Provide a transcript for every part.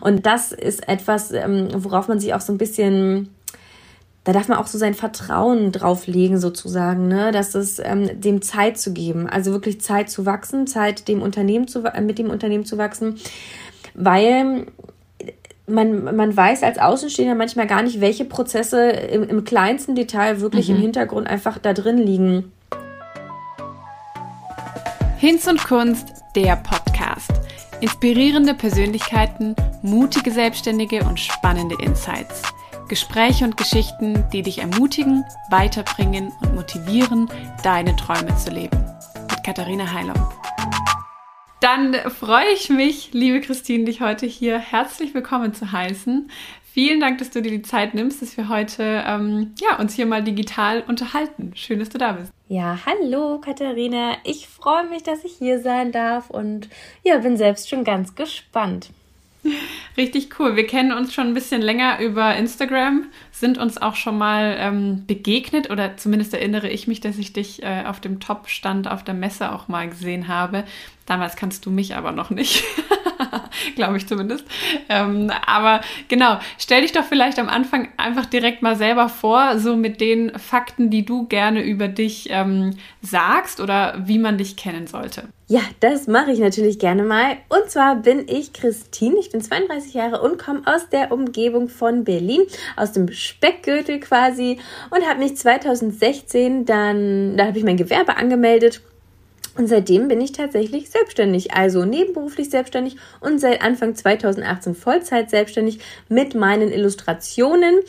Und das ist etwas, ähm, worauf man sich auch so ein bisschen da darf man auch so sein Vertrauen drauflegen, sozusagen, ne? dass es ähm, dem Zeit zu geben, also wirklich Zeit zu wachsen, Zeit dem Unternehmen zu, äh, mit dem Unternehmen zu wachsen, weil man, man weiß als Außenstehender manchmal gar nicht, welche Prozesse im, im kleinsten Detail wirklich mhm. im Hintergrund einfach da drin liegen. Hinz und Kunst, der Podcast. Inspirierende Persönlichkeiten, mutige Selbstständige und spannende Insights. Gespräche und Geschichten, die dich ermutigen, weiterbringen und motivieren, deine Träume zu leben. Mit Katharina Heilung. Dann freue ich mich, liebe Christine, dich heute hier herzlich willkommen zu heißen. Vielen Dank, dass du dir die Zeit nimmst, dass wir heute ähm, ja, uns hier mal digital unterhalten. Schön, dass du da bist. Ja, hallo Katharina. Ich freue mich, dass ich hier sein darf und ja, bin selbst schon ganz gespannt. Richtig cool. Wir kennen uns schon ein bisschen länger über Instagram, sind uns auch schon mal ähm, begegnet oder zumindest erinnere ich mich, dass ich dich äh, auf dem Top-Stand auf der Messe auch mal gesehen habe. Damals kannst du mich aber noch nicht. Glaube ich zumindest. Ähm, aber genau, stell dich doch vielleicht am Anfang einfach direkt mal selber vor, so mit den Fakten, die du gerne über dich ähm, sagst oder wie man dich kennen sollte. Ja, das mache ich natürlich gerne mal. Und zwar bin ich Christine, ich bin 32 Jahre und komme aus der Umgebung von Berlin, aus dem Speckgürtel quasi. Und habe mich 2016 dann, da habe ich mein Gewerbe angemeldet und seitdem bin ich tatsächlich selbstständig, also nebenberuflich selbstständig und seit Anfang 2018 Vollzeit selbstständig mit meinen Illustrationen.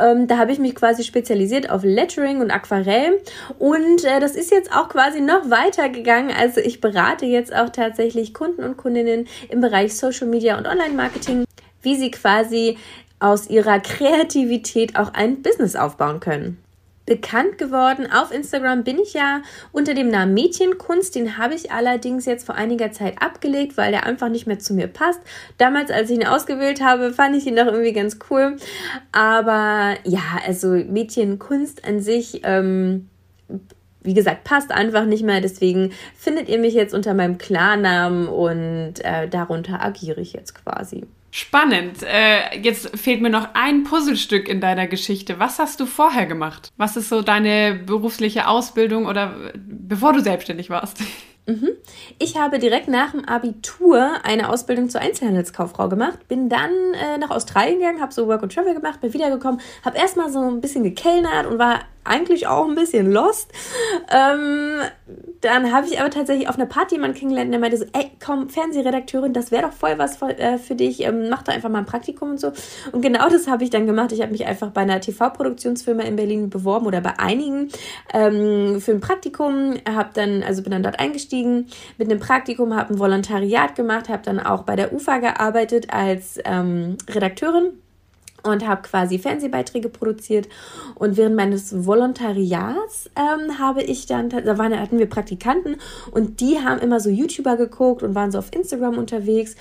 Ähm, da habe ich mich quasi spezialisiert auf Lettering und Aquarell und äh, das ist jetzt auch quasi noch weiter gegangen. Also ich berate jetzt auch tatsächlich Kunden und Kundinnen im Bereich Social Media und Online Marketing, wie sie quasi aus ihrer Kreativität auch ein Business aufbauen können bekannt geworden. Auf Instagram bin ich ja unter dem Namen Mädchenkunst. Den habe ich allerdings jetzt vor einiger Zeit abgelegt, weil der einfach nicht mehr zu mir passt. Damals, als ich ihn ausgewählt habe, fand ich ihn doch irgendwie ganz cool. Aber ja, also Mädchenkunst an sich. Ähm, wie gesagt, passt einfach nicht mehr. Deswegen findet ihr mich jetzt unter meinem Klarnamen und äh, darunter agiere ich jetzt quasi. Spannend. Äh, jetzt fehlt mir noch ein Puzzlestück in deiner Geschichte. Was hast du vorher gemacht? Was ist so deine berufliche Ausbildung oder bevor du selbstständig warst? Mhm. Ich habe direkt nach dem Abitur eine Ausbildung zur Einzelhandelskauffrau gemacht, bin dann äh, nach Australien gegangen, habe so Work and Travel gemacht, bin wiedergekommen, habe erstmal so ein bisschen gekellnert und war eigentlich auch ein bisschen lost. Ähm, dann habe ich aber tatsächlich auf einer Party jemanden kennengelernt, der meinte so, ey, komm, Fernsehredakteurin, das wäre doch voll was für, äh, für dich, ähm, mach doch einfach mal ein Praktikum und so. Und genau das habe ich dann gemacht. Ich habe mich einfach bei einer TV-Produktionsfirma in Berlin beworben oder bei einigen ähm, für ein Praktikum, habe dann, also bin dann dort eingestiegen mit einem Praktikum, habe ein Volontariat gemacht, habe dann auch bei der UFA gearbeitet als ähm, Redakteurin und habe quasi Fernsehbeiträge produziert. Und während meines Volontariats ähm, habe ich dann, da waren, hatten wir Praktikanten und die haben immer so YouTuber geguckt und waren so auf Instagram unterwegs.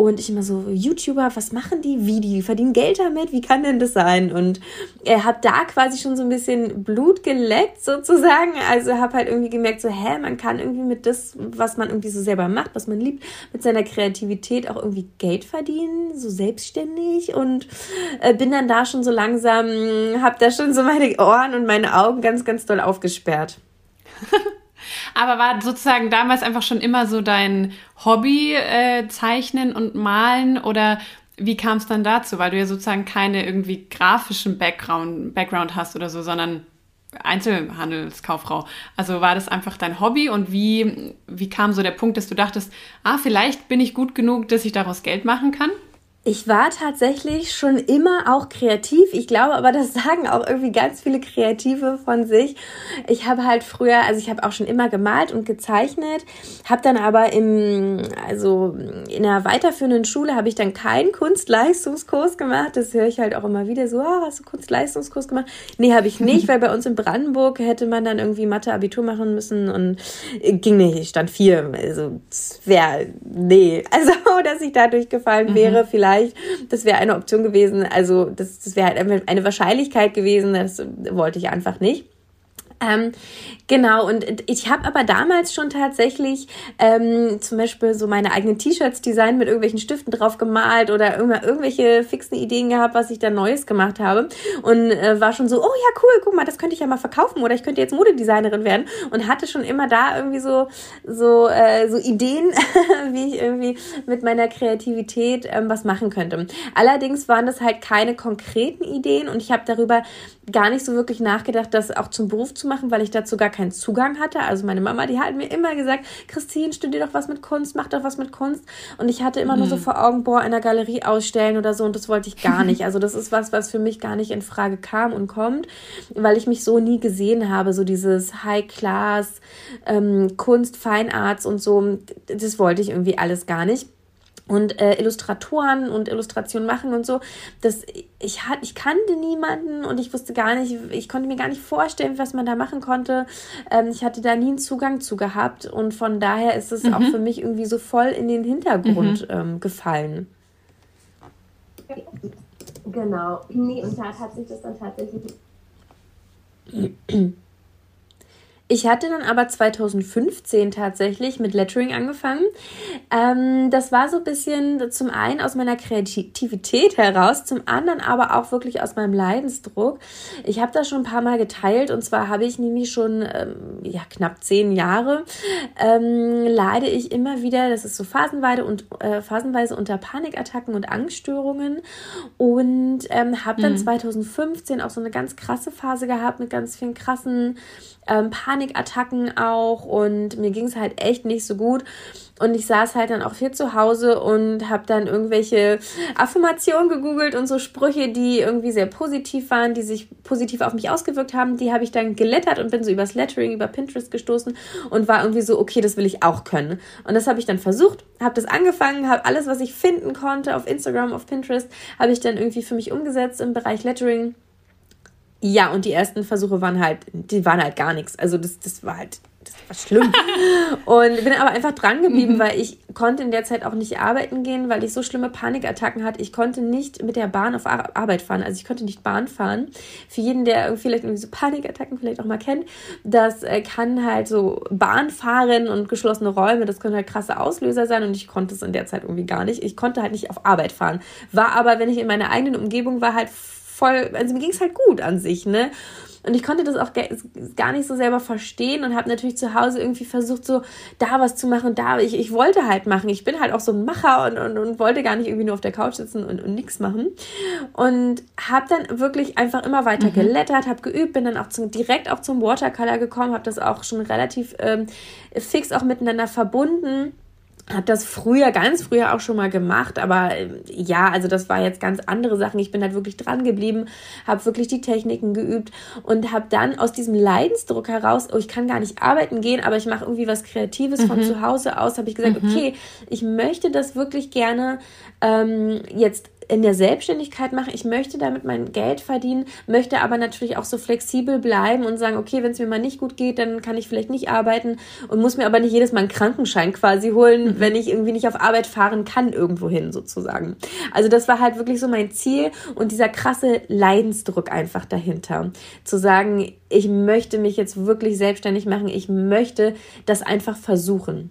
Und ich immer so, YouTuber, was machen die? Wie? Die verdienen Geld damit? Wie kann denn das sein? Und er hat da quasi schon so ein bisschen Blut geleckt sozusagen. Also habe halt irgendwie gemerkt, so, hä, man kann irgendwie mit das, was man irgendwie so selber macht, was man liebt, mit seiner Kreativität auch irgendwie Geld verdienen, so selbstständig. Und äh, bin dann da schon so langsam, habe da schon so meine Ohren und meine Augen ganz, ganz doll aufgesperrt. Aber war sozusagen damals einfach schon immer so dein Hobby, äh, Zeichnen und Malen oder wie kam es dann dazu? Weil du ja sozusagen keine irgendwie grafischen Background, Background hast oder so, sondern Einzelhandelskauffrau. Also war das einfach dein Hobby und wie, wie kam so der Punkt, dass du dachtest, ah, vielleicht bin ich gut genug, dass ich daraus Geld machen kann? Ich war tatsächlich schon immer auch kreativ. Ich glaube aber, das sagen auch irgendwie ganz viele Kreative von sich. Ich habe halt früher, also ich habe auch schon immer gemalt und gezeichnet, habe dann aber im, also in einer weiterführenden Schule habe ich dann keinen Kunstleistungskurs gemacht. Das höre ich halt auch immer wieder so, ah, hast du Kunstleistungskurs gemacht? Nee, habe ich nicht, weil bei uns in Brandenburg hätte man dann irgendwie Mathe-Abitur machen müssen und ging nicht. Ich stand vier. Also wäre, nee. Also, dass ich da durchgefallen wäre, mhm. vielleicht vielleicht. Das wäre eine Option gewesen. Also das, das wäre halt eine Wahrscheinlichkeit gewesen. Das wollte ich einfach nicht. Ähm, genau, und ich habe aber damals schon tatsächlich ähm, zum Beispiel so meine eigenen T-Shirts designt mit irgendwelchen Stiften drauf gemalt oder irgendwelche fixen Ideen gehabt, was ich da Neues gemacht habe. Und äh, war schon so, oh ja, cool, guck mal, das könnte ich ja mal verkaufen oder ich könnte jetzt Modedesignerin werden. Und hatte schon immer da irgendwie so, so, äh, so Ideen, wie ich irgendwie mit meiner Kreativität ähm, was machen könnte. Allerdings waren das halt keine konkreten Ideen und ich habe darüber gar nicht so wirklich nachgedacht, das auch zum Beruf zu machen, weil ich dazu gar keinen Zugang hatte. Also meine Mama, die hat mir immer gesagt, Christine, studier doch was mit Kunst, mach doch was mit Kunst. Und ich hatte immer mhm. nur so mhm. vor Augen, boah, in der Galerie ausstellen oder so und das wollte ich gar nicht. Also das ist was, was für mich gar nicht in Frage kam und kommt, weil ich mich so nie gesehen habe, so dieses High-Class, ähm, Kunst, Fine Arts und so, das wollte ich irgendwie alles gar nicht und äh, Illustratoren und Illustrationen machen und so. Das, ich, hat, ich kannte niemanden und ich wusste gar nicht, ich konnte mir gar nicht vorstellen, was man da machen konnte. Ähm, ich hatte da nie einen Zugang zu gehabt und von daher ist es mhm. auch für mich irgendwie so voll in den Hintergrund mhm. ähm, gefallen. Genau. Nee, und da hat sich das dann tatsächlich Ich hatte dann aber 2015 tatsächlich mit Lettering angefangen. Ähm, das war so ein bisschen zum einen aus meiner Kreativität heraus, zum anderen aber auch wirklich aus meinem Leidensdruck. Ich habe das schon ein paar Mal geteilt und zwar habe ich nämlich schon ähm, ja, knapp zehn Jahre ähm, leide ich immer wieder, das ist so phasenweise und äh, phasenweise unter Panikattacken und Angststörungen und ähm, habe dann mhm. 2015 auch so eine ganz krasse Phase gehabt mit ganz vielen krassen ähm, Panikattacken auch und mir ging es halt echt nicht so gut. Und ich saß halt dann auch hier zu Hause und habe dann irgendwelche Affirmationen gegoogelt und so Sprüche, die irgendwie sehr positiv waren, die sich positiv auf mich ausgewirkt haben. Die habe ich dann gelettert und bin so übers Lettering, über Pinterest gestoßen und war irgendwie so, okay, das will ich auch können. Und das habe ich dann versucht, habe das angefangen, habe alles, was ich finden konnte auf Instagram, auf Pinterest, habe ich dann irgendwie für mich umgesetzt im Bereich Lettering ja, und die ersten Versuche waren halt, die waren halt gar nichts. Also das, das war halt, das war schlimm. und bin aber einfach dran geblieben, mhm. weil ich konnte in der Zeit auch nicht arbeiten gehen, weil ich so schlimme Panikattacken hatte. Ich konnte nicht mit der Bahn auf Arbeit fahren. Also ich konnte nicht Bahn fahren. Für jeden, der vielleicht irgendwie so Panikattacken vielleicht auch mal kennt, das äh, kann halt so Bahnfahren und geschlossene Räume, das können halt krasse Auslöser sein und ich konnte es in der Zeit irgendwie gar nicht. Ich konnte halt nicht auf Arbeit fahren. War aber, wenn ich in meiner eigenen Umgebung war, halt voll, also mir ging es halt gut an sich, ne? Und ich konnte das auch gar nicht so selber verstehen und habe natürlich zu Hause irgendwie versucht, so da was zu machen, da. Ich, ich wollte halt machen. Ich bin halt auch so ein Macher und, und, und wollte gar nicht irgendwie nur auf der Couch sitzen und, und nichts machen. Und habe dann wirklich einfach immer weiter mhm. gelettert, habe geübt, bin dann auch zum, direkt auch zum Watercolor gekommen, habe das auch schon relativ ähm, fix auch miteinander verbunden habe das früher, ganz früher auch schon mal gemacht, aber äh, ja, also das war jetzt ganz andere Sachen. Ich bin halt wirklich dran geblieben, habe wirklich die Techniken geübt und habe dann aus diesem Leidensdruck heraus, oh, ich kann gar nicht arbeiten gehen, aber ich mache irgendwie was Kreatives mhm. von zu Hause aus, habe ich gesagt, mhm. okay, ich möchte das wirklich gerne ähm, jetzt in der Selbstständigkeit mache. Ich möchte damit mein Geld verdienen, möchte aber natürlich auch so flexibel bleiben und sagen, okay, wenn es mir mal nicht gut geht, dann kann ich vielleicht nicht arbeiten und muss mir aber nicht jedes Mal einen Krankenschein quasi holen, mhm. wenn ich irgendwie nicht auf Arbeit fahren kann, irgendwohin sozusagen. Also das war halt wirklich so mein Ziel und dieser krasse Leidensdruck einfach dahinter. Zu sagen, ich möchte mich jetzt wirklich selbstständig machen, ich möchte das einfach versuchen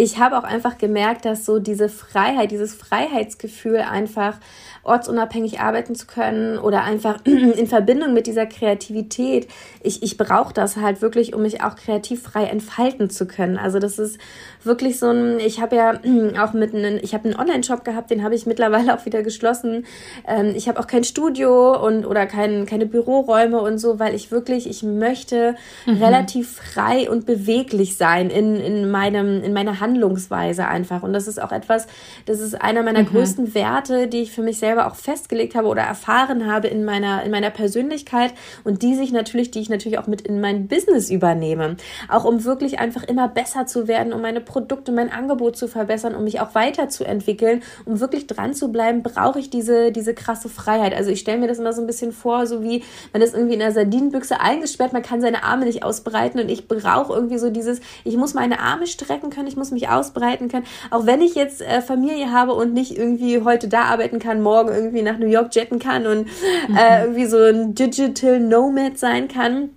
ich habe auch einfach gemerkt, dass so diese Freiheit, dieses Freiheitsgefühl einfach ortsunabhängig arbeiten zu können oder einfach in Verbindung mit dieser Kreativität. Ich, ich brauche das halt wirklich, um mich auch kreativ frei entfalten zu können. Also das ist wirklich so ein, ich habe ja auch mit einem, ich habe einen Online-Shop gehabt, den habe ich mittlerweile auch wieder geschlossen. Ähm, ich habe auch kein Studio und oder kein, keine Büroräume und so, weil ich wirklich, ich möchte mhm. relativ frei und beweglich sein in, in meinem, in meiner Handlungsweise einfach. Und das ist auch etwas, das ist einer meiner mhm. größten Werte, die ich für mich selber auch festgelegt habe oder erfahren habe in meiner, in meiner Persönlichkeit und die sich natürlich, die ich natürlich auch mit in mein Business übernehme. Auch um wirklich einfach immer besser zu werden, um meine Produkte, mein Angebot zu verbessern, um mich auch weiterzuentwickeln, um wirklich dran zu bleiben, brauche ich diese, diese krasse Freiheit. Also ich stelle mir das immer so ein bisschen vor, so wie man ist irgendwie in einer Sardinenbüchse eingesperrt, man kann seine Arme nicht ausbreiten und ich brauche irgendwie so dieses, ich muss meine Arme strecken können, ich muss mich ausbreiten können, auch wenn ich jetzt äh, Familie habe und nicht irgendwie heute da arbeiten kann, morgen irgendwie nach New York jetten kann und äh, mhm. irgendwie so ein Digital Nomad sein kann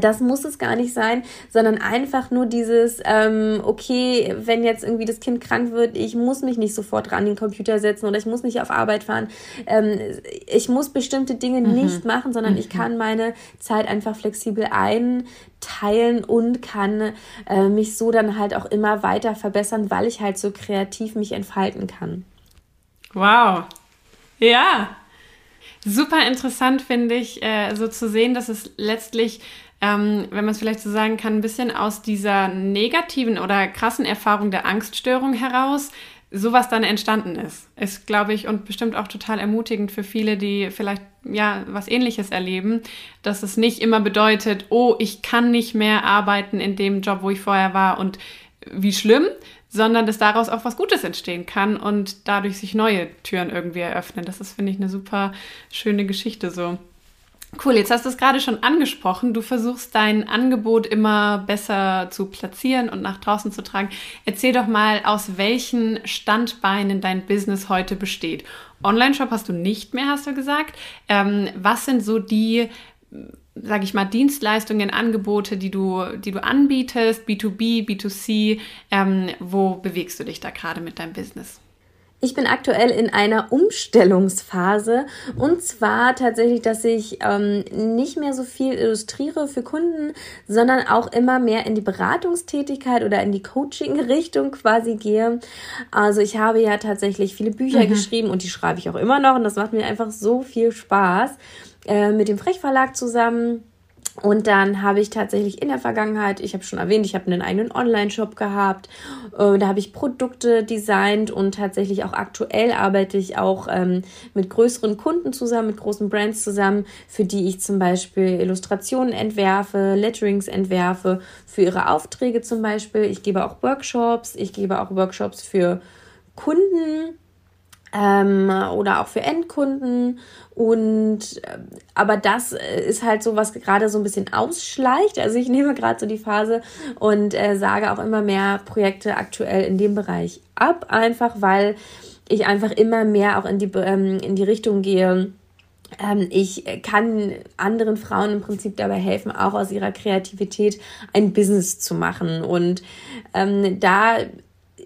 das muss es gar nicht sein, sondern einfach nur dieses, ähm, okay, wenn jetzt irgendwie das Kind krank wird, ich muss mich nicht sofort ran den Computer setzen oder ich muss nicht auf Arbeit fahren. Ähm, ich muss bestimmte Dinge mhm. nicht machen, sondern mhm. ich kann meine Zeit einfach flexibel einteilen und kann äh, mich so dann halt auch immer weiter verbessern, weil ich halt so kreativ mich entfalten kann. Wow. Ja. Super interessant finde ich, äh, so zu sehen, dass es letztlich ähm, wenn man es vielleicht so sagen kann, ein bisschen aus dieser negativen oder krassen Erfahrung der Angststörung heraus sowas dann entstanden ist. Ist, glaube ich, und bestimmt auch total ermutigend für viele, die vielleicht ja was ähnliches erleben, dass es nicht immer bedeutet, oh, ich kann nicht mehr arbeiten in dem Job, wo ich vorher war und wie schlimm, sondern dass daraus auch was Gutes entstehen kann und dadurch sich neue Türen irgendwie eröffnen. Das ist, finde ich, eine super schöne Geschichte so. Cool, jetzt hast du es gerade schon angesprochen. Du versuchst dein Angebot immer besser zu platzieren und nach draußen zu tragen. Erzähl doch mal, aus welchen Standbeinen dein Business heute besteht. Online-Shop hast du nicht mehr, hast du gesagt. Ähm, was sind so die, sage ich mal, Dienstleistungen, Angebote, die du, die du anbietest, B2B, B2C? Ähm, wo bewegst du dich da gerade mit deinem Business? Ich bin aktuell in einer Umstellungsphase und zwar tatsächlich, dass ich ähm, nicht mehr so viel illustriere für Kunden, sondern auch immer mehr in die Beratungstätigkeit oder in die Coaching-Richtung quasi gehe. Also ich habe ja tatsächlich viele Bücher mhm. geschrieben und die schreibe ich auch immer noch und das macht mir einfach so viel Spaß äh, mit dem Frechverlag zusammen und dann habe ich tatsächlich in der Vergangenheit, ich habe schon erwähnt, ich habe einen eigenen Online-Shop gehabt. Äh, da habe ich Produkte designt und tatsächlich auch aktuell arbeite ich auch ähm, mit größeren Kunden zusammen, mit großen Brands zusammen, für die ich zum Beispiel Illustrationen entwerfe, Letterings entwerfe, für ihre Aufträge zum Beispiel. Ich gebe auch Workshops, ich gebe auch Workshops für Kunden ähm, oder auch für Endkunden. Und äh, aber das äh, ist halt so, was gerade so ein bisschen ausschleicht. Also ich nehme gerade so die Phase und äh, sage auch immer mehr Projekte aktuell in dem Bereich ab, einfach weil ich einfach immer mehr auch in die, ähm, in die Richtung gehe. Ähm, ich kann anderen Frauen im Prinzip dabei helfen, auch aus ihrer Kreativität ein Business zu machen. Und ähm, da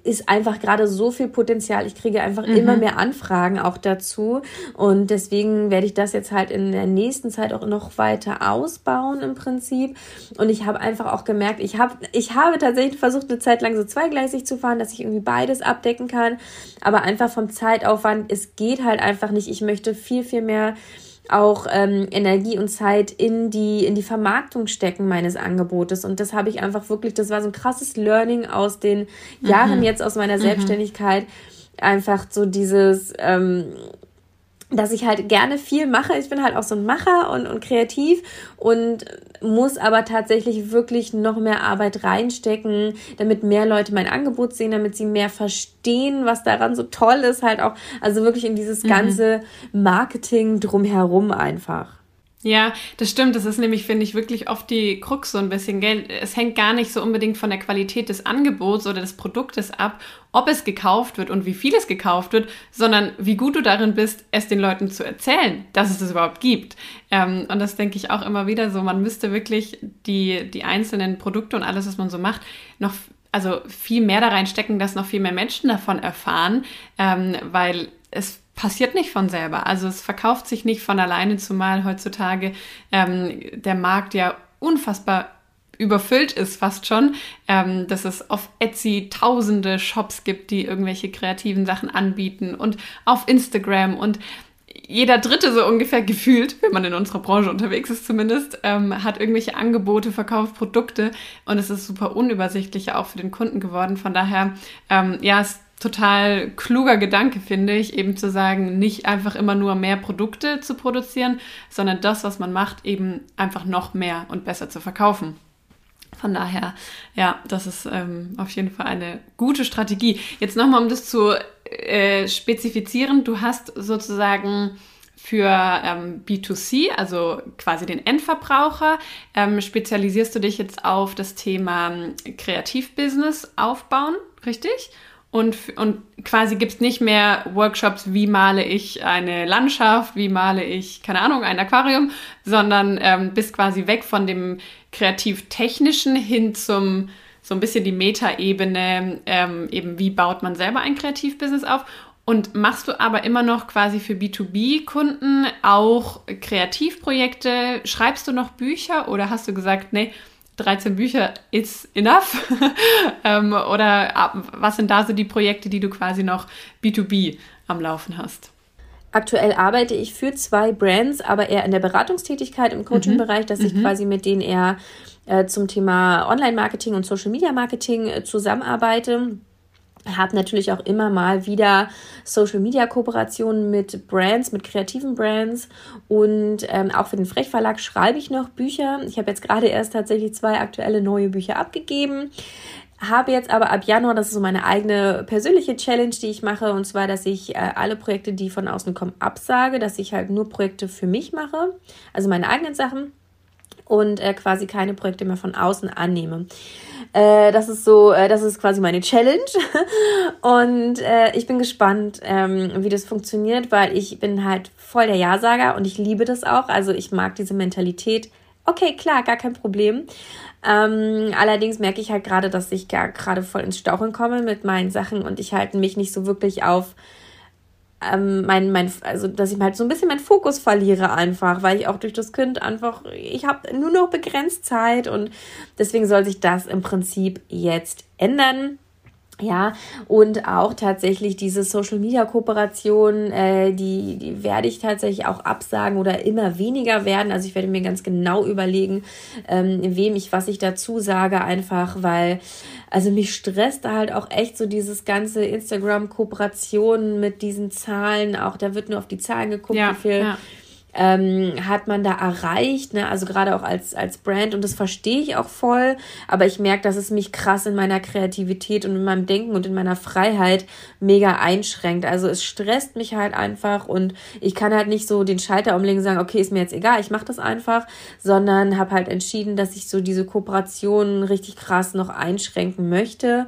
ist einfach gerade so viel Potenzial. Ich kriege einfach mhm. immer mehr Anfragen auch dazu. Und deswegen werde ich das jetzt halt in der nächsten Zeit auch noch weiter ausbauen im Prinzip. Und ich habe einfach auch gemerkt, ich habe, ich habe tatsächlich versucht, eine Zeit lang so zweigleisig zu fahren, dass ich irgendwie beides abdecken kann. Aber einfach vom Zeitaufwand, es geht halt einfach nicht. Ich möchte viel, viel mehr auch ähm, Energie und Zeit in die, in die Vermarktung stecken meines Angebotes. Und das habe ich einfach wirklich, das war so ein krasses Learning aus den Jahren mhm. jetzt aus meiner mhm. Selbstständigkeit. Einfach so dieses, ähm, dass ich halt gerne viel mache. Ich bin halt auch so ein Macher und, und kreativ und muss aber tatsächlich wirklich noch mehr Arbeit reinstecken, damit mehr Leute mein Angebot sehen, damit sie mehr verstehen, was daran so toll ist, halt auch, also wirklich in dieses mhm. ganze Marketing drumherum einfach. Ja, das stimmt. Das ist nämlich, finde ich, wirklich oft die Krux so ein bisschen. Gell? Es hängt gar nicht so unbedingt von der Qualität des Angebots oder des Produktes ab, ob es gekauft wird und wie viel es gekauft wird, sondern wie gut du darin bist, es den Leuten zu erzählen, dass es es überhaupt gibt. Ähm, und das denke ich auch immer wieder so. Man müsste wirklich die, die einzelnen Produkte und alles, was man so macht, noch also viel mehr da reinstecken, dass noch viel mehr Menschen davon erfahren, ähm, weil es passiert nicht von selber. Also es verkauft sich nicht von alleine, zumal heutzutage ähm, der Markt ja unfassbar überfüllt ist fast schon, ähm, dass es auf Etsy tausende Shops gibt, die irgendwelche kreativen Sachen anbieten und auf Instagram und jeder Dritte so ungefähr gefühlt, wenn man in unserer Branche unterwegs ist zumindest, ähm, hat irgendwelche Angebote, verkauft Produkte und es ist super unübersichtlich auch für den Kunden geworden. Von daher, ähm, ja, es total kluger Gedanke, finde ich, eben zu sagen, nicht einfach immer nur mehr Produkte zu produzieren, sondern das, was man macht, eben einfach noch mehr und besser zu verkaufen. Von daher, ja, das ist ähm, auf jeden Fall eine gute Strategie. Jetzt nochmal, um das zu äh, spezifizieren, du hast sozusagen für ähm, B2C, also quasi den Endverbraucher, ähm, spezialisierst du dich jetzt auf das Thema ähm, Kreativbusiness aufbauen, richtig? Und, und quasi gibt es nicht mehr Workshops, wie male ich eine Landschaft, wie male ich, keine Ahnung, ein Aquarium, sondern ähm, bist quasi weg von dem kreativ-technischen hin zum so ein bisschen die Meta-Ebene, ähm, eben wie baut man selber ein Kreativbusiness auf. Und machst du aber immer noch quasi für B2B-Kunden auch Kreativprojekte? Schreibst du noch Bücher oder hast du gesagt, nee, 13 Bücher is enough? ähm, oder ah, was sind da so die Projekte, die du quasi noch B2B am Laufen hast? Aktuell arbeite ich für zwei Brands, aber eher in der Beratungstätigkeit im Coaching-Bereich, dass ich mhm. quasi mit denen eher äh, zum Thema Online-Marketing und Social-Media-Marketing äh, zusammenarbeite habe natürlich auch immer mal wieder Social Media Kooperationen mit Brands, mit kreativen Brands und ähm, auch für den Frechverlag schreibe ich noch Bücher. Ich habe jetzt gerade erst tatsächlich zwei aktuelle neue Bücher abgegeben. Habe jetzt aber ab Januar, das ist so meine eigene persönliche Challenge, die ich mache, und zwar, dass ich äh, alle Projekte, die von außen kommen, absage, dass ich halt nur Projekte für mich mache, also meine eigenen Sachen und äh, quasi keine Projekte mehr von außen annehme. Äh, das ist so, äh, das ist quasi meine Challenge. Und äh, ich bin gespannt, ähm, wie das funktioniert, weil ich bin halt voll der Ja-Sager und ich liebe das auch. Also ich mag diese Mentalität. Okay, klar, gar kein Problem. Ähm, allerdings merke ich halt gerade, dass ich gerade voll ins Stauchen komme mit meinen Sachen und ich halt mich nicht so wirklich auf ähm, mein, mein, also dass ich halt so ein bisschen meinen Fokus verliere einfach, weil ich auch durch das Kind einfach, ich habe nur noch begrenzt Zeit und deswegen soll sich das im Prinzip jetzt ändern. Ja, und auch tatsächlich diese Social Media Kooperation, äh, die, die werde ich tatsächlich auch absagen oder immer weniger werden. Also ich werde mir ganz genau überlegen, ähm, wem ich was ich dazu sage, einfach weil, also mich stresst halt auch echt so dieses ganze Instagram-Kooperation mit diesen Zahlen. Auch da wird nur auf die Zahlen geguckt, ja, wie viel. Ja ähm, hat man da erreicht, ne? also gerade auch als, als Brand und das verstehe ich auch voll, aber ich merke, dass es mich krass in meiner Kreativität und in meinem Denken und in meiner Freiheit mega einschränkt. Also es stresst mich halt einfach und ich kann halt nicht so den Schalter umlegen und sagen, okay, ist mir jetzt egal, ich mache das einfach, sondern habe halt entschieden, dass ich so diese Kooperation richtig krass noch einschränken möchte.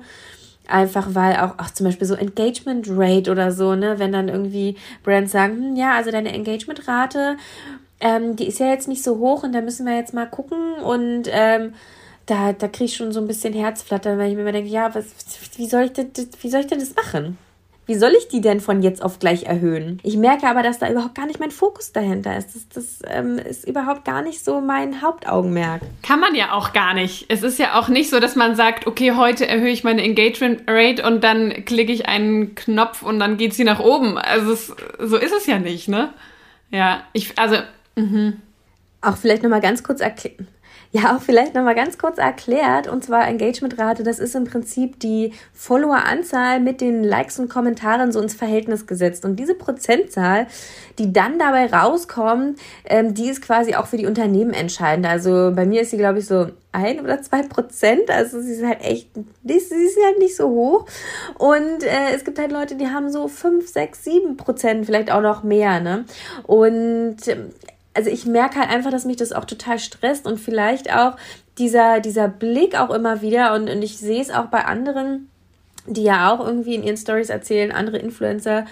Einfach weil auch, auch zum Beispiel so Engagement Rate oder so, ne, wenn dann irgendwie Brands sagen, hm, ja, also deine Engagement Rate, ähm, die ist ja jetzt nicht so hoch und da müssen wir jetzt mal gucken und ähm, da, da kriege ich schon so ein bisschen Herzflattern, weil ich mir immer denke, ja, was, wie soll ich das, wie soll ich denn das machen? Wie soll ich die denn von jetzt auf gleich erhöhen? Ich merke aber, dass da überhaupt gar nicht mein Fokus dahinter ist. Das, das ähm, ist überhaupt gar nicht so mein Hauptaugenmerk. Kann man ja auch gar nicht. Es ist ja auch nicht so, dass man sagt, okay, heute erhöhe ich meine Engagement Rate und dann klicke ich einen Knopf und dann geht sie nach oben. Also es, so ist es ja nicht, ne? Ja, ich, also, mh. Auch vielleicht nochmal ganz kurz erklären ja, auch vielleicht nochmal ganz kurz erklärt, und zwar Engagementrate, das ist im Prinzip die Followeranzahl mit den Likes und Kommentaren so ins Verhältnis gesetzt. Und diese Prozentzahl, die dann dabei rauskommt, ähm, die ist quasi auch für die Unternehmen entscheidend. Also bei mir ist sie, glaube ich, so ein oder zwei Prozent. Also sie ist halt echt, sie ist halt nicht so hoch. Und äh, es gibt halt Leute, die haben so fünf, sechs, sieben Prozent, vielleicht auch noch mehr. Ne? Und ähm, also ich merke halt einfach, dass mich das auch total stresst und vielleicht auch dieser, dieser Blick auch immer wieder und, und ich sehe es auch bei anderen, die ja auch irgendwie in ihren Stories erzählen, andere Influencer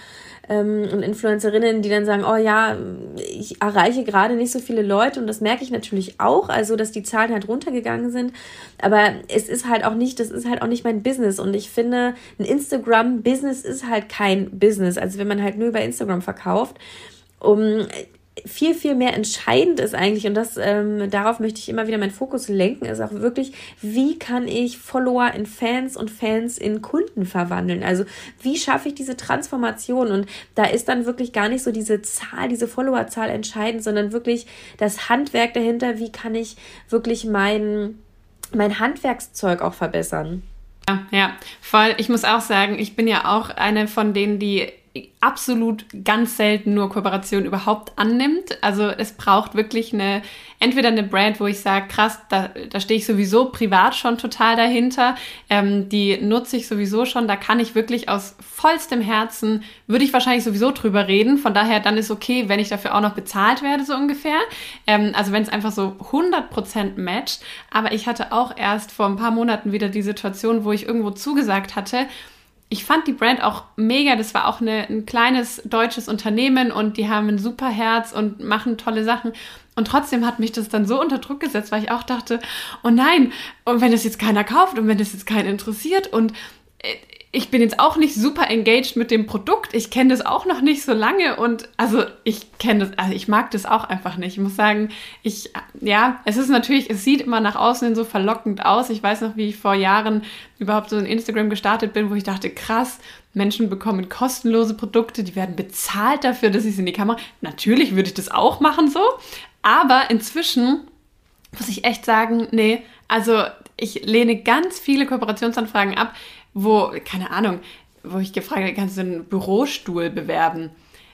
ähm, und Influencerinnen, die dann sagen, oh ja, ich erreiche gerade nicht so viele Leute und das merke ich natürlich auch, also dass die Zahlen halt runtergegangen sind, aber es ist halt auch nicht, das ist halt auch nicht mein Business und ich finde, ein Instagram-Business ist halt kein Business, also wenn man halt nur über Instagram verkauft, um viel, viel mehr entscheidend ist eigentlich, und das ähm, darauf möchte ich immer wieder meinen Fokus lenken, ist auch wirklich, wie kann ich Follower in Fans und Fans in Kunden verwandeln? Also wie schaffe ich diese Transformation? Und da ist dann wirklich gar nicht so diese Zahl, diese Followerzahl entscheidend, sondern wirklich das Handwerk dahinter, wie kann ich wirklich mein, mein Handwerkszeug auch verbessern. Ja, ja, voll. Ich muss auch sagen, ich bin ja auch eine von denen, die absolut ganz selten nur Kooperation überhaupt annimmt. Also es braucht wirklich eine, entweder eine Brand, wo ich sage, krass, da, da stehe ich sowieso privat schon total dahinter, ähm, die nutze ich sowieso schon, da kann ich wirklich aus vollstem Herzen, würde ich wahrscheinlich sowieso drüber reden. Von daher, dann ist okay, wenn ich dafür auch noch bezahlt werde, so ungefähr. Ähm, also wenn es einfach so 100% matcht. Aber ich hatte auch erst vor ein paar Monaten wieder die Situation, wo ich irgendwo zugesagt hatte, ich fand die Brand auch mega. Das war auch eine, ein kleines deutsches Unternehmen und die haben ein super Herz und machen tolle Sachen. Und trotzdem hat mich das dann so unter Druck gesetzt, weil ich auch dachte, oh nein, und wenn das jetzt keiner kauft und wenn das jetzt keinen interessiert und ich bin jetzt auch nicht super engaged mit dem Produkt. Ich kenne das auch noch nicht so lange und also ich kenne das, also ich mag das auch einfach nicht. Ich muss sagen, ich, ja, es ist natürlich, es sieht immer nach außen hin so verlockend aus. Ich weiß noch, wie ich vor Jahren überhaupt so in Instagram gestartet bin, wo ich dachte, krass, Menschen bekommen kostenlose Produkte, die werden bezahlt dafür, dass ich sie in die Kamera. Natürlich würde ich das auch machen so, aber inzwischen muss ich echt sagen, nee, also ich lehne ganz viele Kooperationsanfragen ab, wo, keine Ahnung, wo ich gefragt habe, kannst du einen Bürostuhl bewerben?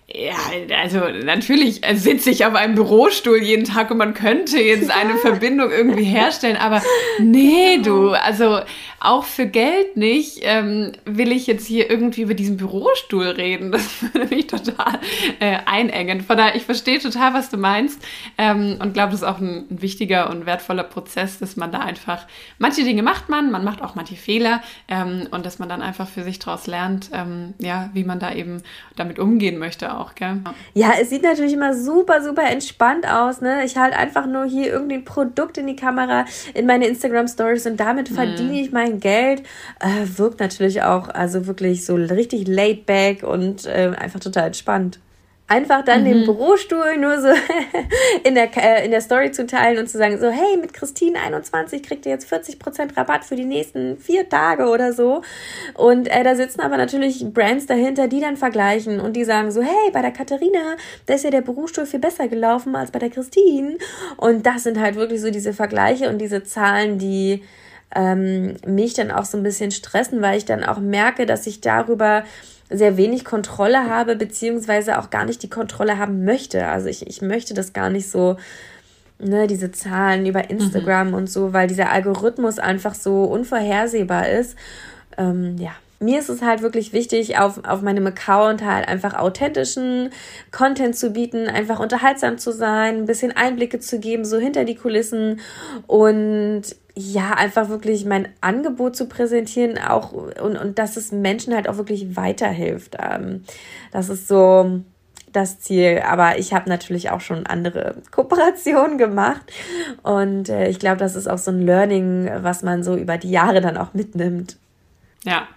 Ja, also natürlich sitze ich auf einem Bürostuhl jeden Tag und man könnte jetzt eine Verbindung irgendwie herstellen, aber nee, du, also auch für Geld nicht ähm, will ich jetzt hier irgendwie über diesen Bürostuhl reden. Das würde mich total äh, einengen. Von daher, ich verstehe total, was du meinst ähm, und glaube, das ist auch ein, ein, wichtiger und wertvoller Prozess, dass man da einfach, manche Dinge macht man, man macht auch manche Fehler ähm, und dass man dann einfach für sich daraus lernt, ähm, ja, wie man da eben damit umgehen möchte auch, gell? Ja, es sieht natürlich immer super, super entspannt aus, ne? Ich halte einfach nur hier irgendwie ein Produkt in die Kamera, in meine Instagram-Stories und damit mhm. verdiene ich mein Geld. Äh, wirkt natürlich auch, also wirklich so richtig laid back und äh, einfach total entspannt einfach dann mhm. den Bürostuhl nur so in der, äh, in der Story zu teilen und zu sagen, so, hey, mit Christine 21 kriegt ihr jetzt 40% Rabatt für die nächsten vier Tage oder so. Und äh, da sitzen aber natürlich Brands dahinter, die dann vergleichen und die sagen so, hey, bei der Katharina, da ist ja der Bürostuhl viel besser gelaufen als bei der Christine. Und das sind halt wirklich so diese Vergleiche und diese Zahlen, die ähm, mich dann auch so ein bisschen stressen, weil ich dann auch merke, dass ich darüber sehr wenig Kontrolle habe, beziehungsweise auch gar nicht die Kontrolle haben möchte. Also ich, ich möchte das gar nicht so, ne, diese Zahlen über Instagram mhm. und so, weil dieser Algorithmus einfach so unvorhersehbar ist. Ähm, ja, mir ist es halt wirklich wichtig, auf, auf meinem Account halt einfach authentischen Content zu bieten, einfach unterhaltsam zu sein, ein bisschen Einblicke zu geben, so hinter die Kulissen und ja, einfach wirklich mein Angebot zu präsentieren, auch und, und dass es Menschen halt auch wirklich weiterhilft. Ähm, das ist so das Ziel. Aber ich habe natürlich auch schon andere Kooperationen gemacht. Und äh, ich glaube, das ist auch so ein Learning, was man so über die Jahre dann auch mitnimmt. Ja,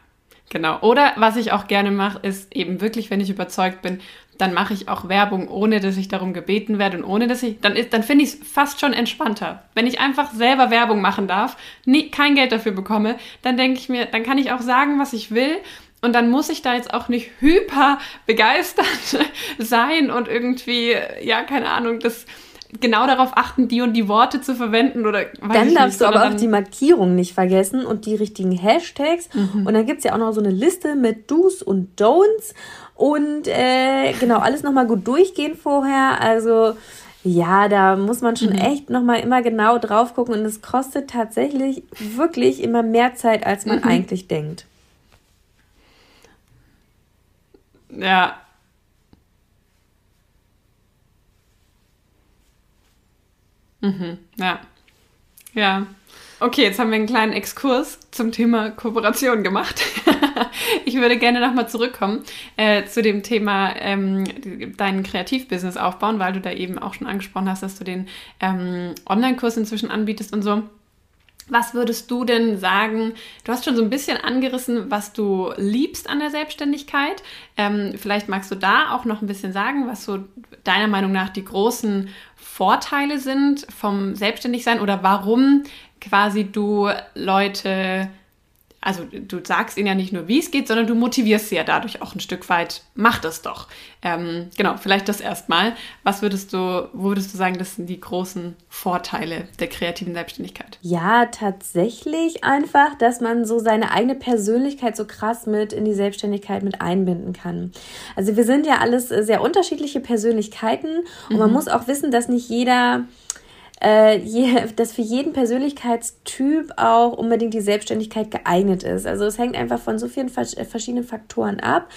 Genau. Oder was ich auch gerne mache, ist eben wirklich, wenn ich überzeugt bin, dann mache ich auch Werbung, ohne dass ich darum gebeten werde und ohne dass ich, dann ist, dann finde ich es fast schon entspannter. Wenn ich einfach selber Werbung machen darf, nie, kein Geld dafür bekomme, dann denke ich mir, dann kann ich auch sagen, was ich will. Und dann muss ich da jetzt auch nicht hyper begeistert sein und irgendwie, ja, keine Ahnung, das, genau darauf achten, die und die Worte zu verwenden oder weiß Dann darfst nicht, du aber auch die Markierung nicht vergessen und die richtigen Hashtags. Mhm. Und dann gibt es ja auch noch so eine Liste mit Do's und Don'ts und äh, genau, alles nochmal gut durchgehen vorher. Also ja, da muss man schon mhm. echt nochmal immer genau drauf gucken und es kostet tatsächlich wirklich immer mehr Zeit, als man mhm. eigentlich denkt. Ja, Mhm, ja. Ja. Okay, jetzt haben wir einen kleinen Exkurs zum Thema Kooperation gemacht. ich würde gerne nochmal zurückkommen äh, zu dem Thema ähm, dein Kreativbusiness aufbauen, weil du da eben auch schon angesprochen hast, dass du den ähm, Online-Kurs inzwischen anbietest und so. Was würdest du denn sagen? Du hast schon so ein bisschen angerissen, was du liebst an der Selbstständigkeit. Ähm, vielleicht magst du da auch noch ein bisschen sagen, was so deiner Meinung nach die großen Vorteile sind vom Selbstständigsein oder warum quasi du Leute also du sagst ihnen ja nicht nur, wie es geht, sondern du motivierst sie ja dadurch auch ein Stück weit. Mach das doch. Ähm, genau, vielleicht das erstmal. Was würdest du, wo würdest du sagen, das sind die großen Vorteile der kreativen Selbstständigkeit? Ja, tatsächlich einfach, dass man so seine eigene Persönlichkeit so krass mit in die Selbstständigkeit mit einbinden kann. Also wir sind ja alles sehr unterschiedliche Persönlichkeiten und mhm. man muss auch wissen, dass nicht jeder äh, je, dass für jeden Persönlichkeitstyp auch unbedingt die Selbstständigkeit geeignet ist. Also es hängt einfach von so vielen äh, verschiedenen Faktoren ab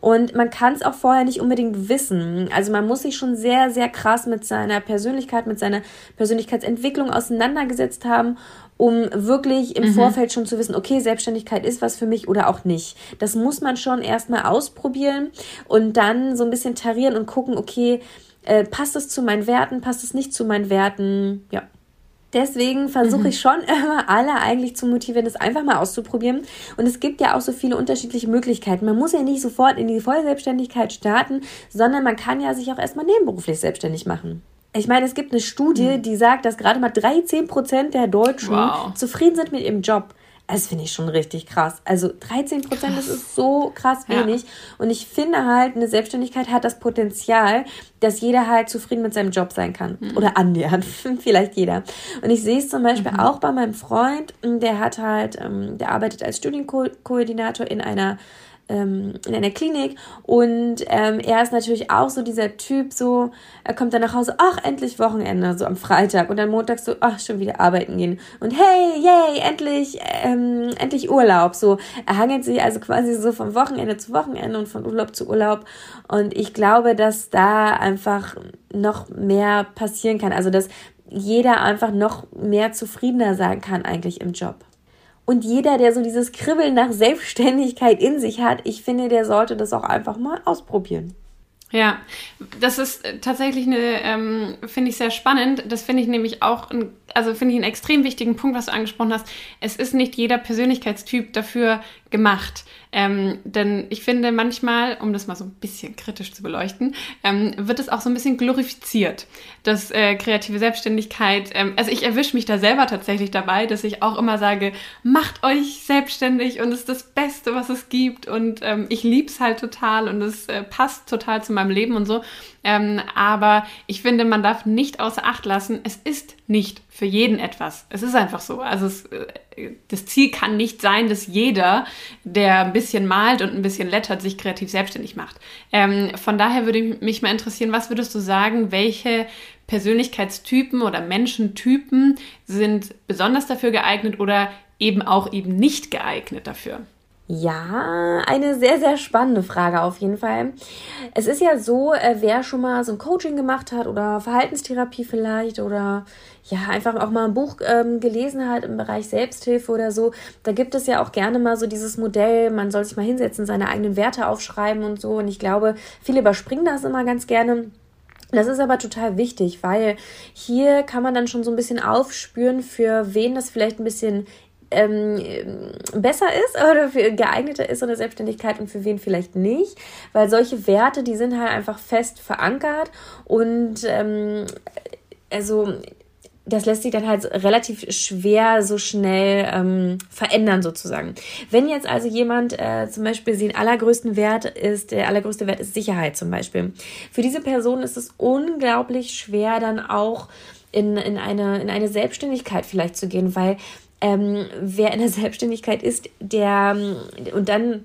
und man kann es auch vorher nicht unbedingt wissen. Also man muss sich schon sehr, sehr krass mit seiner Persönlichkeit, mit seiner Persönlichkeitsentwicklung auseinandergesetzt haben um wirklich im mhm. Vorfeld schon zu wissen, okay, Selbstständigkeit ist was für mich oder auch nicht. Das muss man schon erstmal ausprobieren und dann so ein bisschen tarieren und gucken, okay, äh, passt es zu meinen Werten, passt es nicht zu meinen Werten, ja. Deswegen versuche mhm. ich schon immer alle eigentlich zu motivieren, das einfach mal auszuprobieren. Und es gibt ja auch so viele unterschiedliche Möglichkeiten. Man muss ja nicht sofort in die Vollselbstständigkeit starten, sondern man kann ja sich auch erstmal nebenberuflich selbstständig machen. Ich meine, es gibt eine Studie, mhm. die sagt, dass gerade mal 13 Prozent der Deutschen wow. zufrieden sind mit ihrem Job. Das finde ich schon richtig krass. Also 13 Prozent, das ist so krass wenig. Ja. Und ich finde halt, eine Selbstständigkeit hat das Potenzial, dass jeder halt zufrieden mit seinem Job sein kann. Mhm. Oder annähernd. Vielleicht jeder. Und ich sehe es zum Beispiel mhm. auch bei meinem Freund. Der hat halt, ähm, der arbeitet als Studienkoordinator in einer ähm, in einer Klinik. Und ähm, er ist natürlich auch so dieser Typ, so, er kommt dann nach Hause, ach, endlich Wochenende, so am Freitag. Und dann montags so, ach, schon wieder arbeiten gehen. Und hey, yay, endlich, ähm, endlich Urlaub, so, er hangelt sich also quasi so vom Wochenende zu Wochenende und von Urlaub zu Urlaub. Und ich glaube, dass da einfach noch mehr passieren kann, also dass jeder einfach noch mehr zufriedener sein kann eigentlich im Job. Und jeder, der so dieses Kribbeln nach Selbstständigkeit in sich hat, ich finde, der sollte das auch einfach mal ausprobieren. Ja, das ist tatsächlich eine, ähm, finde ich sehr spannend. Das finde ich nämlich auch ein also finde ich einen extrem wichtigen Punkt, was du angesprochen hast. Es ist nicht jeder Persönlichkeitstyp dafür gemacht. Ähm, denn ich finde manchmal, um das mal so ein bisschen kritisch zu beleuchten, ähm, wird es auch so ein bisschen glorifiziert, dass äh, kreative Selbstständigkeit, ähm, also ich erwische mich da selber tatsächlich dabei, dass ich auch immer sage, macht euch selbstständig und es ist das Beste, was es gibt und ähm, ich liebe es halt total und es äh, passt total zu meinem Leben und so. Ähm, aber ich finde, man darf nicht außer Acht lassen, es ist nicht für jeden etwas. Es ist einfach so. Also es, äh, das Ziel kann nicht sein, dass jeder, der ein bisschen malt und ein bisschen lettert, sich kreativ selbstständig macht. Ähm, von daher würde mich mal interessieren, was würdest du sagen, welche Persönlichkeitstypen oder Menschentypen sind besonders dafür geeignet oder eben auch eben nicht geeignet dafür? Ja, eine sehr, sehr spannende Frage auf jeden Fall. Es ist ja so, äh, wer schon mal so ein Coaching gemacht hat oder Verhaltenstherapie vielleicht oder ja, einfach auch mal ein Buch ähm, gelesen hat im Bereich Selbsthilfe oder so, da gibt es ja auch gerne mal so dieses Modell, man soll sich mal hinsetzen, seine eigenen Werte aufschreiben und so. Und ich glaube, viele überspringen das immer ganz gerne. Das ist aber total wichtig, weil hier kann man dann schon so ein bisschen aufspüren, für wen das vielleicht ein bisschen ähm, besser ist oder geeigneter ist in der Selbstständigkeit und für wen vielleicht nicht, weil solche Werte, die sind halt einfach fest verankert und ähm, also das lässt sich dann halt relativ schwer so schnell ähm, verändern sozusagen. Wenn jetzt also jemand äh, zum Beispiel den allergrößten Wert ist, der allergrößte Wert ist Sicherheit zum Beispiel. Für diese Person ist es unglaublich schwer dann auch in, in, eine, in eine Selbstständigkeit vielleicht zu gehen, weil ähm, wer in der Selbstständigkeit ist, der und dann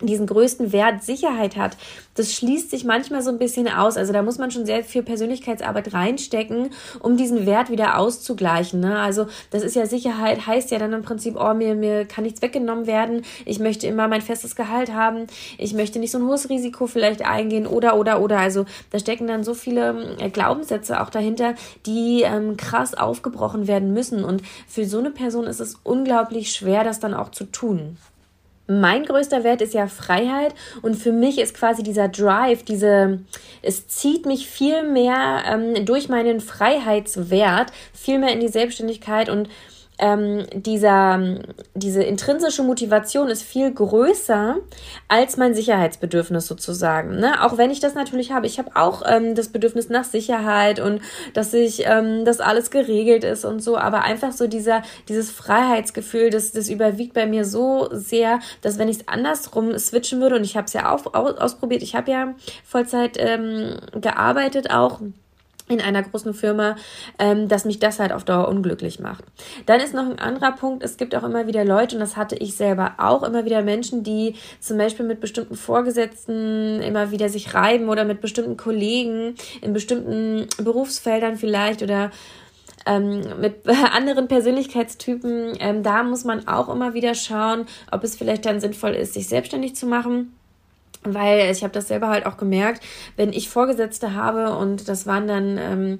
diesen größten Wert Sicherheit hat, das schließt sich manchmal so ein bisschen aus. Also da muss man schon sehr viel Persönlichkeitsarbeit reinstecken, um diesen Wert wieder auszugleichen. Ne? Also das ist ja Sicherheit, heißt ja dann im Prinzip, oh, mir, mir kann nichts weggenommen werden, ich möchte immer mein festes Gehalt haben, ich möchte nicht so ein hohes Risiko vielleicht eingehen oder, oder, oder. Also da stecken dann so viele äh, Glaubenssätze auch dahinter, die ähm, krass aufgebrochen werden müssen. Und für so eine Person ist es unglaublich schwer, das dann auch zu tun mein größter Wert ist ja Freiheit. Und für mich ist quasi dieser Drive, diese, es zieht mich viel mehr ähm, durch meinen Freiheitswert, viel mehr in die Selbstständigkeit. Und ähm, dieser, diese intrinsische Motivation ist viel größer als mein Sicherheitsbedürfnis sozusagen. Ne? Auch wenn ich das natürlich habe. Ich habe auch ähm, das Bedürfnis nach Sicherheit und dass ich, ähm, dass alles geregelt ist und so. Aber einfach so dieser, dieses Freiheitsgefühl, das, das überwiegt bei mir so sehr, dass wenn ich es andersrum switchen würde, und ich habe es ja auch ausprobiert, ich habe ja Vollzeit ähm, gearbeitet auch in einer großen Firma, ähm, dass mich das halt auf Dauer unglücklich macht. Dann ist noch ein anderer Punkt, es gibt auch immer wieder Leute, und das hatte ich selber auch, immer wieder Menschen, die zum Beispiel mit bestimmten Vorgesetzten immer wieder sich reiben oder mit bestimmten Kollegen in bestimmten Berufsfeldern vielleicht oder ähm, mit anderen Persönlichkeitstypen, ähm, da muss man auch immer wieder schauen, ob es vielleicht dann sinnvoll ist, sich selbstständig zu machen weil ich habe das selber halt auch gemerkt, wenn ich Vorgesetzte habe und das waren dann ähm,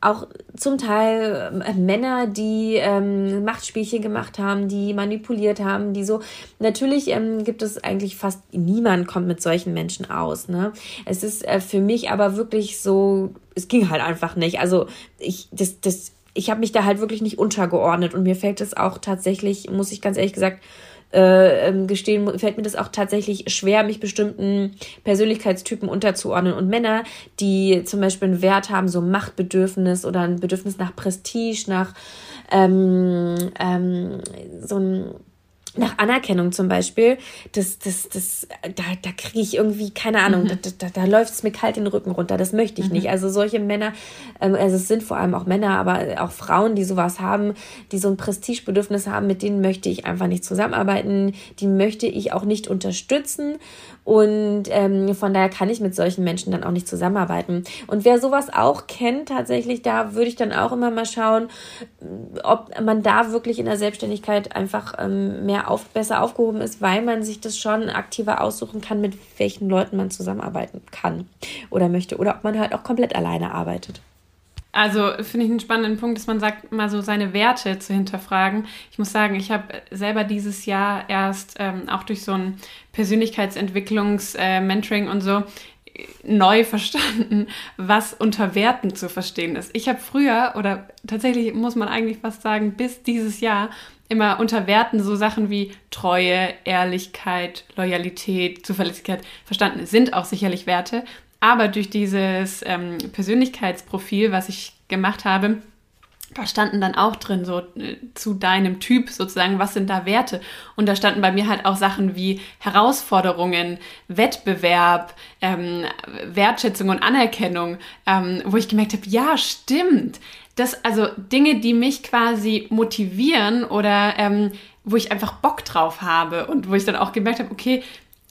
auch zum Teil äh, Männer, die ähm, Machtspielchen gemacht haben, die manipuliert haben, die so. Natürlich ähm, gibt es eigentlich fast niemand kommt mit solchen Menschen aus. Ne? Es ist äh, für mich aber wirklich so, es ging halt einfach nicht. Also ich, das, das, ich habe mich da halt wirklich nicht untergeordnet und mir fällt es auch tatsächlich, muss ich ganz ehrlich gesagt, äh, ähm, gestehen, fällt mir das auch tatsächlich schwer, mich bestimmten Persönlichkeitstypen unterzuordnen. Und Männer, die zum Beispiel einen Wert haben, so Machtbedürfnis oder ein Bedürfnis nach Prestige, nach ähm, ähm, so ein nach Anerkennung zum Beispiel, das, das, das, da, da kriege ich irgendwie, keine Ahnung, mhm. da, da, da läuft es mir kalt den Rücken runter. Das möchte ich mhm. nicht. Also solche Männer, ähm, also es sind vor allem auch Männer, aber auch Frauen, die sowas haben, die so ein Prestigebedürfnis haben, mit denen möchte ich einfach nicht zusammenarbeiten. Die möchte ich auch nicht unterstützen. Und ähm, von daher kann ich mit solchen Menschen dann auch nicht zusammenarbeiten. Und wer sowas auch kennt, tatsächlich, da würde ich dann auch immer mal schauen, ob man da wirklich in der Selbstständigkeit einfach ähm, mehr auf, besser aufgehoben ist, weil man sich das schon aktiver aussuchen kann, mit welchen Leuten man zusammenarbeiten kann oder möchte. Oder ob man halt auch komplett alleine arbeitet. Also finde ich einen spannenden Punkt, dass man sagt, mal so seine Werte zu hinterfragen. Ich muss sagen, ich habe selber dieses Jahr erst ähm, auch durch so ein Persönlichkeitsentwicklungs-Mentoring äh, und so neu verstanden, was unter Werten zu verstehen ist. Ich habe früher, oder tatsächlich muss man eigentlich fast sagen, bis dieses Jahr immer unter Werten so Sachen wie Treue, Ehrlichkeit, Loyalität, Zuverlässigkeit verstanden. Sind auch sicherlich Werte, aber durch dieses ähm, Persönlichkeitsprofil, was ich gemacht habe, da standen dann auch drin, so äh, zu deinem Typ sozusagen, was sind da Werte? Und da standen bei mir halt auch Sachen wie Herausforderungen, Wettbewerb, ähm, Wertschätzung und Anerkennung, ähm, wo ich gemerkt habe, ja, stimmt. Das, also Dinge, die mich quasi motivieren oder ähm, wo ich einfach Bock drauf habe und wo ich dann auch gemerkt habe, okay,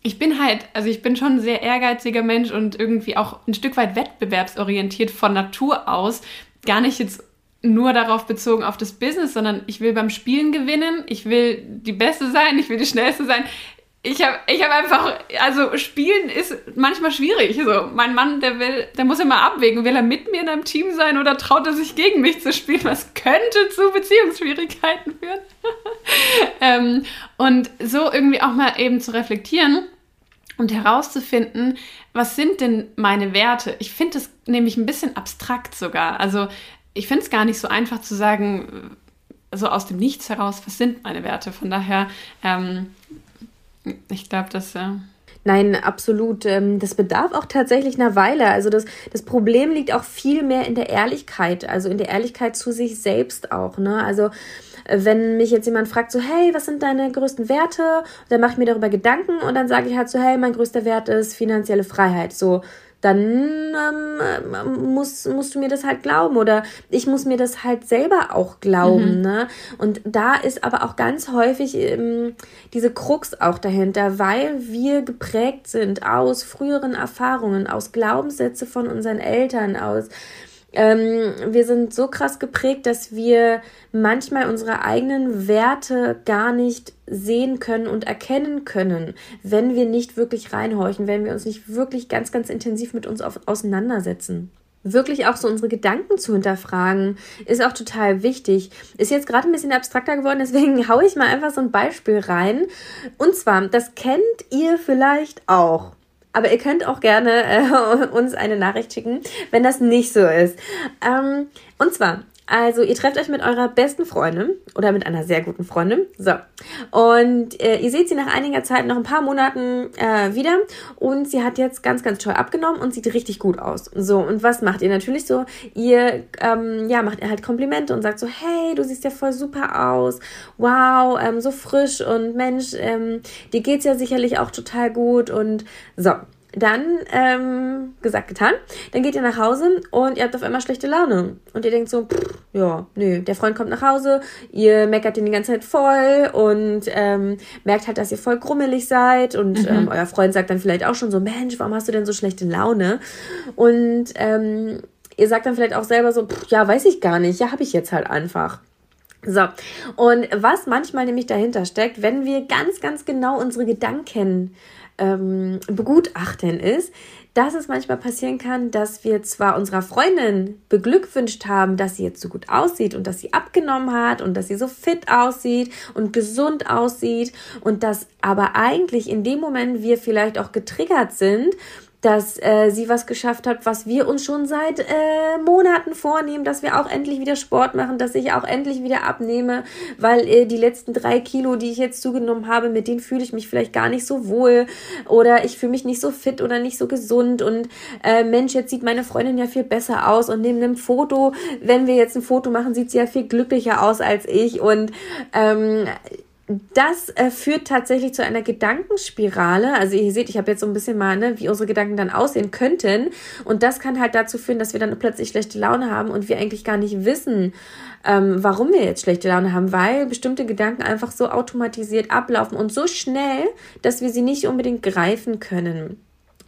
ich bin halt, also ich bin schon ein sehr ehrgeiziger Mensch und irgendwie auch ein Stück weit wettbewerbsorientiert von Natur aus. Gar nicht jetzt nur darauf bezogen auf das Business, sondern ich will beim Spielen gewinnen, ich will die Beste sein, ich will die Schnellste sein ich habe ich hab einfach, also spielen ist manchmal schwierig. So, mein Mann, der will, der muss immer abwägen, will er mit mir in einem Team sein oder traut er sich gegen mich zu spielen? Was könnte zu Beziehungsschwierigkeiten führen? ähm, und so irgendwie auch mal eben zu reflektieren und herauszufinden, was sind denn meine Werte? Ich finde das nämlich ein bisschen abstrakt sogar. Also ich finde es gar nicht so einfach zu sagen, so aus dem Nichts heraus, was sind meine Werte? Von daher ähm, ich glaube, das ja. Nein, absolut. Ähm, das bedarf auch tatsächlich einer Weile. Also das, das Problem liegt auch viel mehr in der Ehrlichkeit, also in der Ehrlichkeit zu sich selbst auch. Ne? Also äh, wenn mich jetzt jemand fragt, so, hey, was sind deine größten Werte? Dann mache ich mir darüber Gedanken und dann sage ich halt so, hey, mein größter Wert ist finanzielle Freiheit. So, dann ähm, muss, musst du mir das halt glauben oder ich muss mir das halt selber auch glauben. Mhm. Ne? Und da ist aber auch ganz häufig ähm, diese Krux auch dahinter, weil wir geprägt sind aus früheren Erfahrungen, aus Glaubenssätze von unseren Eltern, aus ähm, wir sind so krass geprägt, dass wir manchmal unsere eigenen Werte gar nicht sehen können und erkennen können, wenn wir nicht wirklich reinhorchen, wenn wir uns nicht wirklich ganz, ganz intensiv mit uns auf, auseinandersetzen wirklich auch so unsere Gedanken zu hinterfragen, ist auch total wichtig. Ist jetzt gerade ein bisschen abstrakter geworden, deswegen haue ich mal einfach so ein Beispiel rein. Und zwar, das kennt ihr vielleicht auch. Aber ihr könnt auch gerne äh, uns eine Nachricht schicken, wenn das nicht so ist. Ähm, und zwar, also ihr trefft euch mit eurer besten Freundin oder mit einer sehr guten Freundin. So. Und äh, ihr seht sie nach einiger Zeit, nach ein paar Monaten äh, wieder. Und sie hat jetzt ganz, ganz toll abgenommen und sieht richtig gut aus. So, und was macht ihr natürlich so? Ihr ähm, ja, macht ihr halt Komplimente und sagt so, hey, du siehst ja voll super aus. Wow, ähm, so frisch und Mensch, ähm, dir geht's ja sicherlich auch total gut. Und so dann ähm, gesagt, getan. Dann geht ihr nach Hause und ihr habt auf einmal schlechte Laune. Und ihr denkt so, pff, ja, nö, der Freund kommt nach Hause, ihr meckert den die ganze Zeit voll und ähm, merkt halt, dass ihr voll grummelig seid. Und mhm. ähm, euer Freund sagt dann vielleicht auch schon so, Mensch, warum hast du denn so schlechte Laune? Und ähm, ihr sagt dann vielleicht auch selber so, pff, ja, weiß ich gar nicht, ja, habe ich jetzt halt einfach. So, und was manchmal nämlich dahinter steckt, wenn wir ganz, ganz genau unsere Gedanken ähm, begutachten, ist, dass es manchmal passieren kann, dass wir zwar unserer Freundin beglückwünscht haben, dass sie jetzt so gut aussieht und dass sie abgenommen hat und dass sie so fit aussieht und gesund aussieht und dass aber eigentlich in dem Moment wir vielleicht auch getriggert sind dass äh, sie was geschafft hat, was wir uns schon seit äh, Monaten vornehmen, dass wir auch endlich wieder Sport machen, dass ich auch endlich wieder abnehme, weil äh, die letzten drei Kilo, die ich jetzt zugenommen habe, mit denen fühle ich mich vielleicht gar nicht so wohl oder ich fühle mich nicht so fit oder nicht so gesund und äh, Mensch, jetzt sieht meine Freundin ja viel besser aus und neben einem Foto, wenn wir jetzt ein Foto machen, sieht sie ja viel glücklicher aus als ich und ähm, das äh, führt tatsächlich zu einer Gedankenspirale. Also ihr seht, ich habe jetzt so ein bisschen mal, ne, wie unsere Gedanken dann aussehen könnten. Und das kann halt dazu führen, dass wir dann plötzlich schlechte Laune haben und wir eigentlich gar nicht wissen, ähm, warum wir jetzt schlechte Laune haben, weil bestimmte Gedanken einfach so automatisiert ablaufen und so schnell, dass wir sie nicht unbedingt greifen können.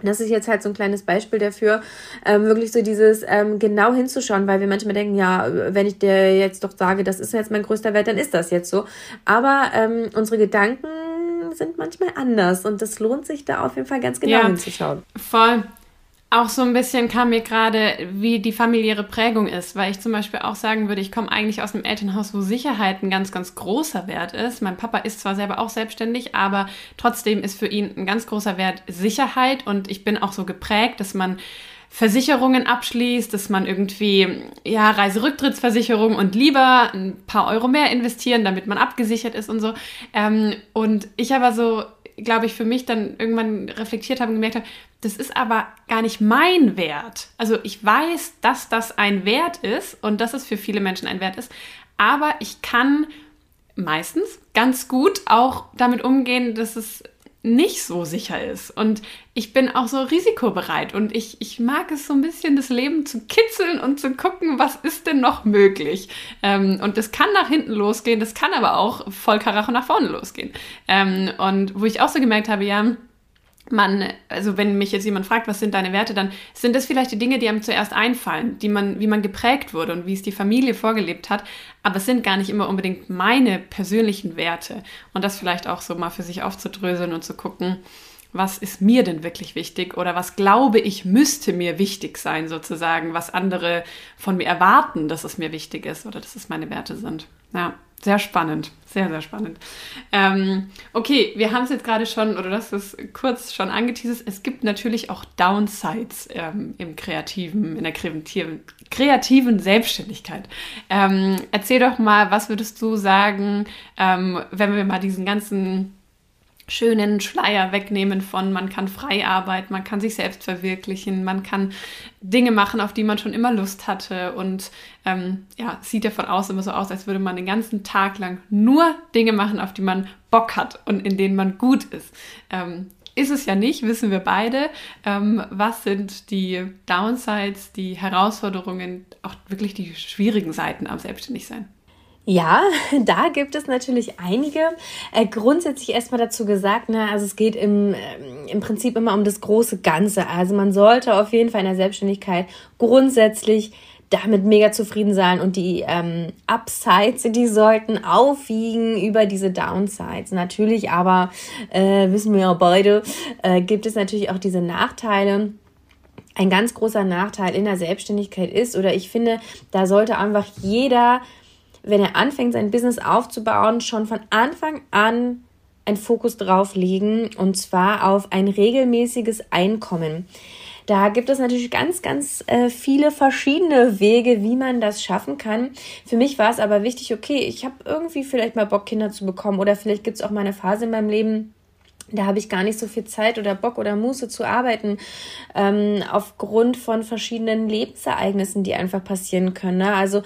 Das ist jetzt halt so ein kleines Beispiel dafür, ähm, wirklich so dieses ähm, genau hinzuschauen, weil wir manchmal denken, ja, wenn ich dir jetzt doch sage, das ist jetzt mein größter Wert, dann ist das jetzt so. Aber ähm, unsere Gedanken sind manchmal anders und es lohnt sich da auf jeden Fall ganz genau ja, hinzuschauen. Voll auch so ein bisschen kam mir gerade, wie die familiäre Prägung ist, weil ich zum Beispiel auch sagen würde, ich komme eigentlich aus einem Elternhaus, wo Sicherheit ein ganz, ganz großer Wert ist. Mein Papa ist zwar selber auch selbstständig, aber trotzdem ist für ihn ein ganz großer Wert Sicherheit und ich bin auch so geprägt, dass man Versicherungen abschließt, dass man irgendwie, ja, Reiserücktrittsversicherung und lieber ein paar Euro mehr investieren, damit man abgesichert ist und so. Ähm, und ich aber so glaube ich, für mich dann irgendwann reflektiert habe und gemerkt habe, das ist aber gar nicht mein Wert. Also ich weiß, dass das ein Wert ist und dass es für viele Menschen ein Wert ist, aber ich kann meistens ganz gut auch damit umgehen, dass es nicht so sicher ist. Und ich bin auch so risikobereit und ich, ich mag es so ein bisschen, das Leben zu kitzeln und zu gucken, was ist denn noch möglich. Ähm, und das kann nach hinten losgehen, das kann aber auch voll Karacho nach vorne losgehen. Ähm, und wo ich auch so gemerkt habe, ja, man, also wenn mich jetzt jemand fragt, was sind deine Werte, dann sind das vielleicht die Dinge, die einem zuerst einfallen, die man, wie man geprägt wurde und wie es die Familie vorgelebt hat, aber es sind gar nicht immer unbedingt meine persönlichen Werte. Und das vielleicht auch so mal für sich aufzudröseln und zu gucken, was ist mir denn wirklich wichtig oder was glaube ich müsste mir wichtig sein sozusagen, was andere von mir erwarten, dass es mir wichtig ist oder dass es meine Werte sind. Ja. Sehr spannend, sehr, sehr spannend. Ähm, okay, wir haben es jetzt gerade schon, oder das ist kurz schon angeteasert, es gibt natürlich auch Downsides ähm, im kreativen, in der kreativen, kreativen Selbstständigkeit. Ähm, erzähl doch mal, was würdest du sagen, ähm, wenn wir mal diesen ganzen schönen Schleier wegnehmen von, man kann frei arbeiten, man kann sich selbst verwirklichen, man kann Dinge machen, auf die man schon immer Lust hatte und ähm, ja, sieht ja von außen immer so aus, als würde man den ganzen Tag lang nur Dinge machen, auf die man Bock hat und in denen man gut ist. Ähm, ist es ja nicht, wissen wir beide. Ähm, was sind die Downsides, die Herausforderungen, auch wirklich die schwierigen Seiten am Selbstständigsein? Ja, da gibt es natürlich einige. Äh, grundsätzlich erstmal dazu gesagt, ne, also es geht im, äh, im Prinzip immer um das große Ganze. Also man sollte auf jeden Fall in der Selbstständigkeit grundsätzlich damit mega zufrieden sein und die ähm, Upsides, die sollten aufwiegen über diese Downsides. Natürlich aber, äh, wissen wir ja beide, äh, gibt es natürlich auch diese Nachteile ein ganz großer Nachteil in der Selbstständigkeit ist, oder ich finde, da sollte einfach jeder wenn er anfängt, sein Business aufzubauen, schon von Anfang an einen Fokus drauf legen und zwar auf ein regelmäßiges Einkommen. Da gibt es natürlich ganz, ganz äh, viele verschiedene Wege, wie man das schaffen kann. Für mich war es aber wichtig, okay, ich habe irgendwie vielleicht mal Bock, Kinder zu bekommen oder vielleicht gibt es auch mal eine Phase in meinem Leben, da habe ich gar nicht so viel Zeit oder Bock oder Muße zu arbeiten, ähm, aufgrund von verschiedenen Lebensereignissen, die einfach passieren können. Ne? Also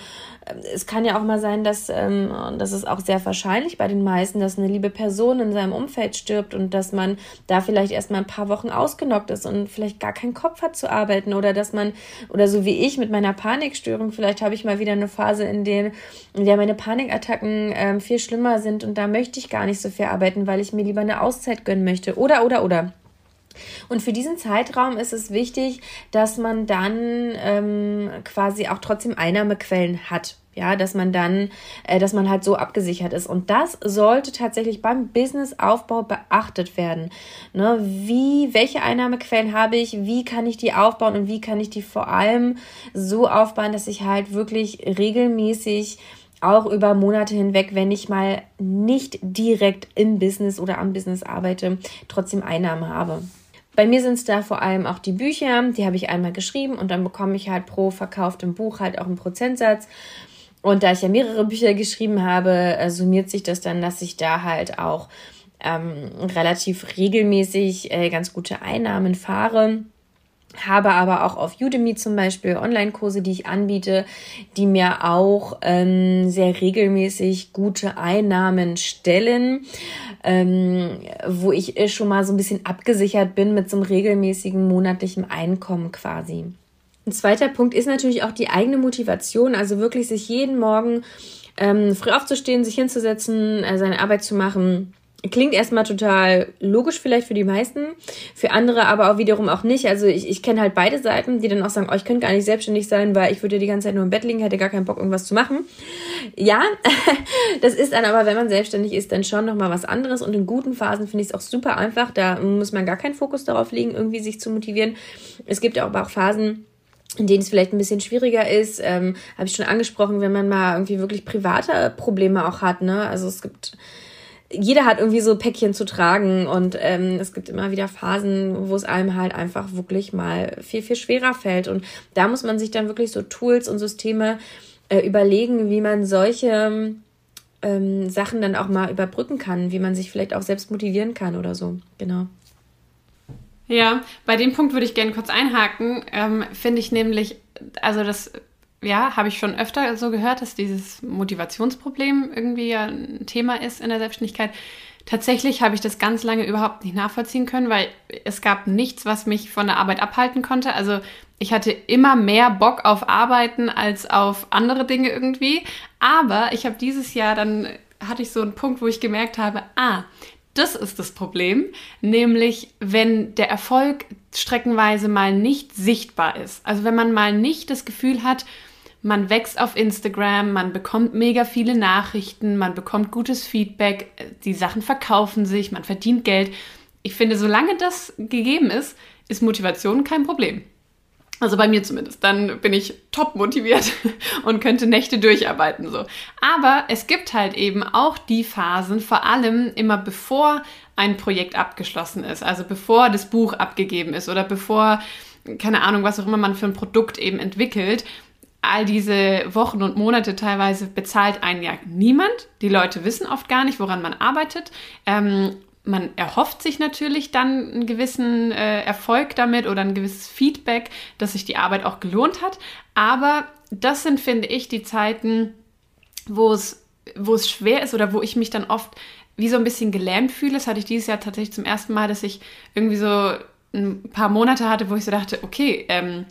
es kann ja auch mal sein, dass, ähm, und das ist auch sehr wahrscheinlich bei den meisten, dass eine liebe Person in seinem Umfeld stirbt und dass man da vielleicht erst mal ein paar Wochen ausgenockt ist und vielleicht gar keinen Kopf hat zu arbeiten oder dass man, oder so wie ich mit meiner Panikstörung, vielleicht habe ich mal wieder eine Phase, in der, in der meine Panikattacken ähm, viel schlimmer sind und da möchte ich gar nicht so viel arbeiten, weil ich mir lieber eine Auszeit gönnen möchte. Oder, oder, oder. Und für diesen Zeitraum ist es wichtig, dass man dann ähm, quasi auch trotzdem Einnahmequellen hat. Ja, dass man dann, äh, dass man halt so abgesichert ist. Und das sollte tatsächlich beim Businessaufbau beachtet werden. Ne? Wie, welche Einnahmequellen habe ich? Wie kann ich die aufbauen? Und wie kann ich die vor allem so aufbauen, dass ich halt wirklich regelmäßig auch über Monate hinweg, wenn ich mal nicht direkt im Business oder am Business arbeite, trotzdem Einnahmen habe. Bei mir sind es da vor allem auch die Bücher, die habe ich einmal geschrieben und dann bekomme ich halt pro verkauftem Buch halt auch einen Prozentsatz. Und da ich ja mehrere Bücher geschrieben habe, äh, summiert sich das dann, dass ich da halt auch ähm, relativ regelmäßig äh, ganz gute Einnahmen fahre habe aber auch auf Udemy zum Beispiel Online-Kurse, die ich anbiete, die mir auch ähm, sehr regelmäßig gute Einnahmen stellen, ähm, wo ich äh, schon mal so ein bisschen abgesichert bin mit so einem regelmäßigen monatlichen Einkommen quasi. Ein zweiter Punkt ist natürlich auch die eigene Motivation, also wirklich sich jeden Morgen ähm, früh aufzustehen, sich hinzusetzen, äh, seine Arbeit zu machen Klingt erstmal total logisch vielleicht für die meisten, für andere aber auch wiederum auch nicht. Also ich, ich kenne halt beide Seiten, die dann auch sagen, oh, ich könnte gar nicht selbstständig sein, weil ich würde die ganze Zeit nur im Bett liegen, hätte gar keinen Bock, irgendwas zu machen. Ja, das ist dann aber, wenn man selbstständig ist, dann schon nochmal was anderes. Und in guten Phasen finde ich es auch super einfach. Da muss man gar keinen Fokus darauf legen, irgendwie sich zu motivieren. Es gibt aber auch Phasen, in denen es vielleicht ein bisschen schwieriger ist, ähm, habe ich schon angesprochen, wenn man mal irgendwie wirklich private Probleme auch hat. Ne? Also es gibt jeder hat irgendwie so Päckchen zu tragen und ähm, es gibt immer wieder Phasen, wo es einem halt einfach wirklich mal viel, viel schwerer fällt. Und da muss man sich dann wirklich so Tools und Systeme äh, überlegen, wie man solche ähm, Sachen dann auch mal überbrücken kann, wie man sich vielleicht auch selbst motivieren kann oder so. Genau. Ja, bei dem Punkt würde ich gerne kurz einhaken. Ähm, Finde ich nämlich, also das ja, habe ich schon öfter so gehört, dass dieses Motivationsproblem irgendwie ein Thema ist in der Selbstständigkeit. Tatsächlich habe ich das ganz lange überhaupt nicht nachvollziehen können, weil es gab nichts, was mich von der Arbeit abhalten konnte. Also ich hatte immer mehr Bock auf Arbeiten als auf andere Dinge irgendwie. Aber ich habe dieses Jahr dann hatte ich so einen Punkt, wo ich gemerkt habe, ah, das ist das Problem, nämlich wenn der Erfolg streckenweise mal nicht sichtbar ist. Also wenn man mal nicht das Gefühl hat, man wächst auf Instagram, man bekommt mega viele Nachrichten, man bekommt gutes Feedback, die Sachen verkaufen sich, man verdient Geld. Ich finde, solange das gegeben ist, ist Motivation kein Problem. Also bei mir zumindest. Dann bin ich top motiviert und könnte Nächte durcharbeiten so. Aber es gibt halt eben auch die Phasen, vor allem immer bevor ein Projekt abgeschlossen ist, also bevor das Buch abgegeben ist oder bevor keine Ahnung, was auch immer man für ein Produkt eben entwickelt, all diese Wochen und Monate teilweise bezahlt einen ja niemand. Die Leute wissen oft gar nicht, woran man arbeitet. Ähm, man erhofft sich natürlich dann einen gewissen äh, Erfolg damit oder ein gewisses Feedback, dass sich die Arbeit auch gelohnt hat. Aber das sind, finde ich, die Zeiten, wo es, wo es schwer ist oder wo ich mich dann oft wie so ein bisschen gelähmt fühle. Das hatte ich dieses Jahr tatsächlich zum ersten Mal, dass ich irgendwie so ein paar Monate hatte, wo ich so dachte, okay, ähm,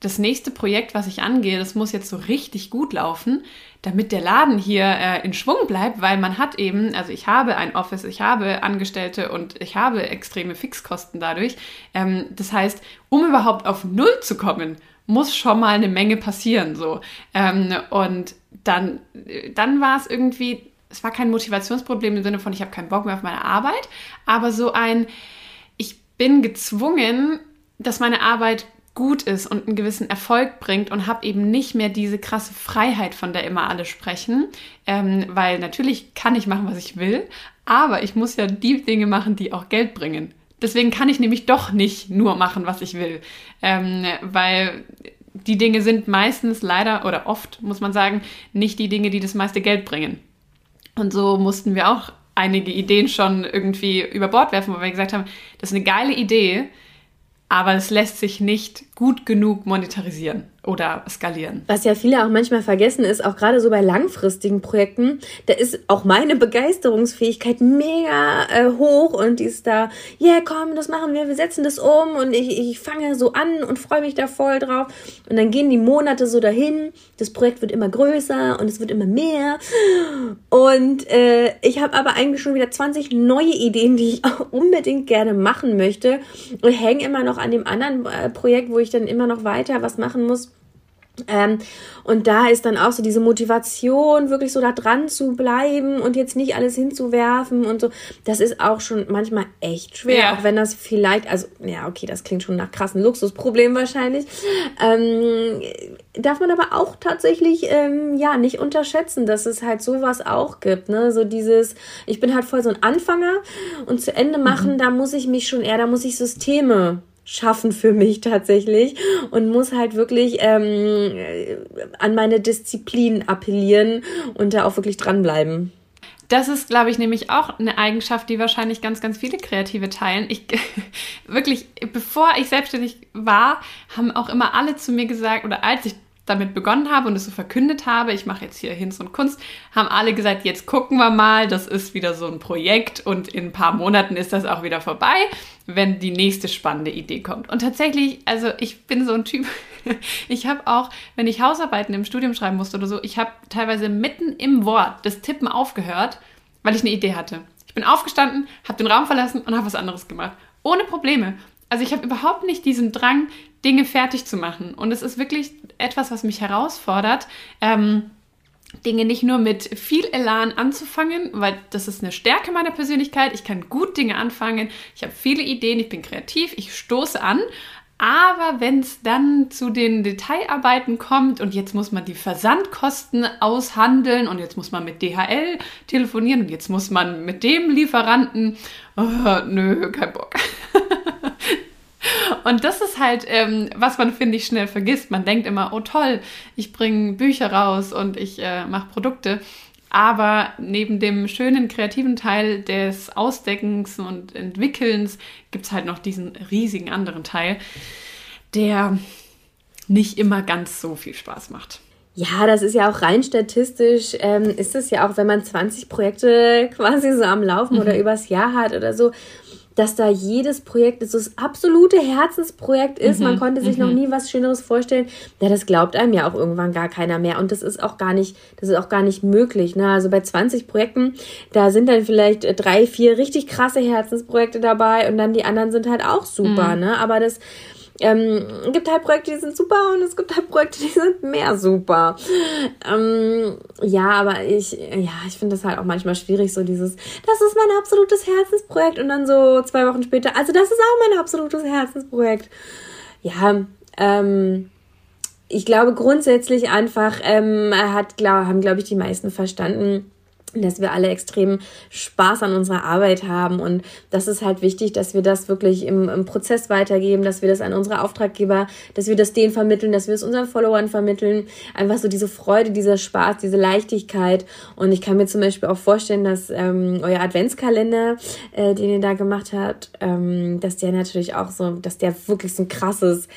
das nächste Projekt, was ich angehe, das muss jetzt so richtig gut laufen, damit der Laden hier äh, in Schwung bleibt, weil man hat eben, also ich habe ein Office, ich habe Angestellte und ich habe extreme Fixkosten dadurch. Ähm, das heißt, um überhaupt auf Null zu kommen, muss schon mal eine Menge passieren, so. Ähm, und dann, dann war es irgendwie, es war kein Motivationsproblem im Sinne von, ich habe keinen Bock mehr auf meine Arbeit, aber so ein, ich bin gezwungen, dass meine Arbeit gut ist und einen gewissen Erfolg bringt und habe eben nicht mehr diese krasse Freiheit, von der immer alle sprechen. Ähm, weil natürlich kann ich machen, was ich will, aber ich muss ja die Dinge machen, die auch Geld bringen. Deswegen kann ich nämlich doch nicht nur machen, was ich will. Ähm, weil die Dinge sind meistens leider oder oft, muss man sagen, nicht die Dinge, die das meiste Geld bringen. Und so mussten wir auch einige Ideen schon irgendwie über Bord werfen, wo wir gesagt haben, das ist eine geile Idee, aber es lässt sich nicht gut genug monetarisieren oder skalieren. Was ja viele auch manchmal vergessen ist, auch gerade so bei langfristigen Projekten, da ist auch meine Begeisterungsfähigkeit mega äh, hoch und die ist da, ja yeah, komm, das machen wir, wir setzen das um und ich, ich fange so an und freue mich da voll drauf. Und dann gehen die Monate so dahin, das Projekt wird immer größer und es wird immer mehr. Und äh, ich habe aber eigentlich schon wieder 20 neue Ideen, die ich auch unbedingt gerne machen möchte und hänge immer noch an dem anderen äh, Projekt, wo ich dann immer noch weiter was machen muss. Ähm, und da ist dann auch so diese Motivation, wirklich so da dran zu bleiben und jetzt nicht alles hinzuwerfen und so. Das ist auch schon manchmal echt schwer, ja. auch wenn das vielleicht, also, ja, okay, das klingt schon nach krassen Luxusproblem wahrscheinlich. Ähm, darf man aber auch tatsächlich, ähm, ja, nicht unterschätzen, dass es halt sowas auch gibt, ne? So dieses, ich bin halt voll so ein Anfänger und zu Ende machen, mhm. da muss ich mich schon eher, da muss ich Systeme schaffen für mich tatsächlich und muss halt wirklich ähm, an meine Disziplin appellieren und da auch wirklich dranbleiben. Das ist, glaube ich, nämlich auch eine Eigenschaft, die wahrscheinlich ganz, ganz viele Kreative teilen. Ich wirklich, bevor ich selbstständig war, haben auch immer alle zu mir gesagt, oder als ich damit begonnen habe und es so verkündet habe, ich mache jetzt hier Hinz und Kunst, haben alle gesagt, jetzt gucken wir mal, das ist wieder so ein Projekt und in ein paar Monaten ist das auch wieder vorbei, wenn die nächste spannende Idee kommt. Und tatsächlich, also ich bin so ein Typ, ich habe auch, wenn ich Hausarbeiten im Studium schreiben musste oder so, ich habe teilweise mitten im Wort das Tippen aufgehört, weil ich eine Idee hatte. Ich bin aufgestanden, habe den Raum verlassen und habe was anderes gemacht. Ohne Probleme. Also ich habe überhaupt nicht diesen Drang, Dinge fertig zu machen. Und es ist wirklich etwas, was mich herausfordert. Ähm, Dinge nicht nur mit viel Elan anzufangen, weil das ist eine Stärke meiner Persönlichkeit. Ich kann gut Dinge anfangen. Ich habe viele Ideen, ich bin kreativ, ich stoße an. Aber wenn es dann zu den Detailarbeiten kommt und jetzt muss man die Versandkosten aushandeln und jetzt muss man mit DHL telefonieren und jetzt muss man mit dem Lieferanten, oh, nö, kein Bock. Und das ist halt, ähm, was man, finde ich, schnell vergisst. Man denkt immer, oh toll, ich bringe Bücher raus und ich äh, mache Produkte. Aber neben dem schönen kreativen Teil des Ausdeckens und Entwickelns gibt es halt noch diesen riesigen anderen Teil, der nicht immer ganz so viel Spaß macht. Ja, das ist ja auch rein statistisch, ähm, ist es ja auch, wenn man 20 Projekte quasi so am Laufen mhm. oder übers Jahr hat oder so, dass da jedes Projekt so das absolute Herzensprojekt ist. Mhm, Man konnte sich mhm. noch nie was Schöneres vorstellen. Ja, das glaubt einem ja auch irgendwann gar keiner mehr. Und das ist auch gar nicht, das ist auch gar nicht möglich. Ne? Also bei 20 Projekten, da sind dann vielleicht drei, vier richtig krasse Herzensprojekte dabei und dann die anderen sind halt auch super. Mhm. Ne? Aber das, ähm, es gibt halt Projekte, die sind super und es gibt halt Projekte, die sind mehr super. Ähm, ja, aber ich, ja, ich finde das halt auch manchmal schwierig, so dieses, das ist mein absolutes Herzensprojekt und dann so zwei Wochen später, also das ist auch mein absolutes Herzensprojekt. Ja, ähm, ich glaube grundsätzlich einfach ähm, hat, glaub, haben, glaube ich, die meisten verstanden, dass wir alle extrem Spaß an unserer Arbeit haben. Und das ist halt wichtig, dass wir das wirklich im, im, Prozess weitergeben, dass wir das an unsere Auftraggeber, dass wir das denen vermitteln, dass wir es unseren Followern vermitteln. Einfach so diese Freude, dieser Spaß, diese Leichtigkeit. Und ich kann mir zum Beispiel auch vorstellen, dass ähm, euer Adventskalender, äh, den ihr da gemacht habt, ähm, dass der natürlich auch so, dass der wirklich so ein krasses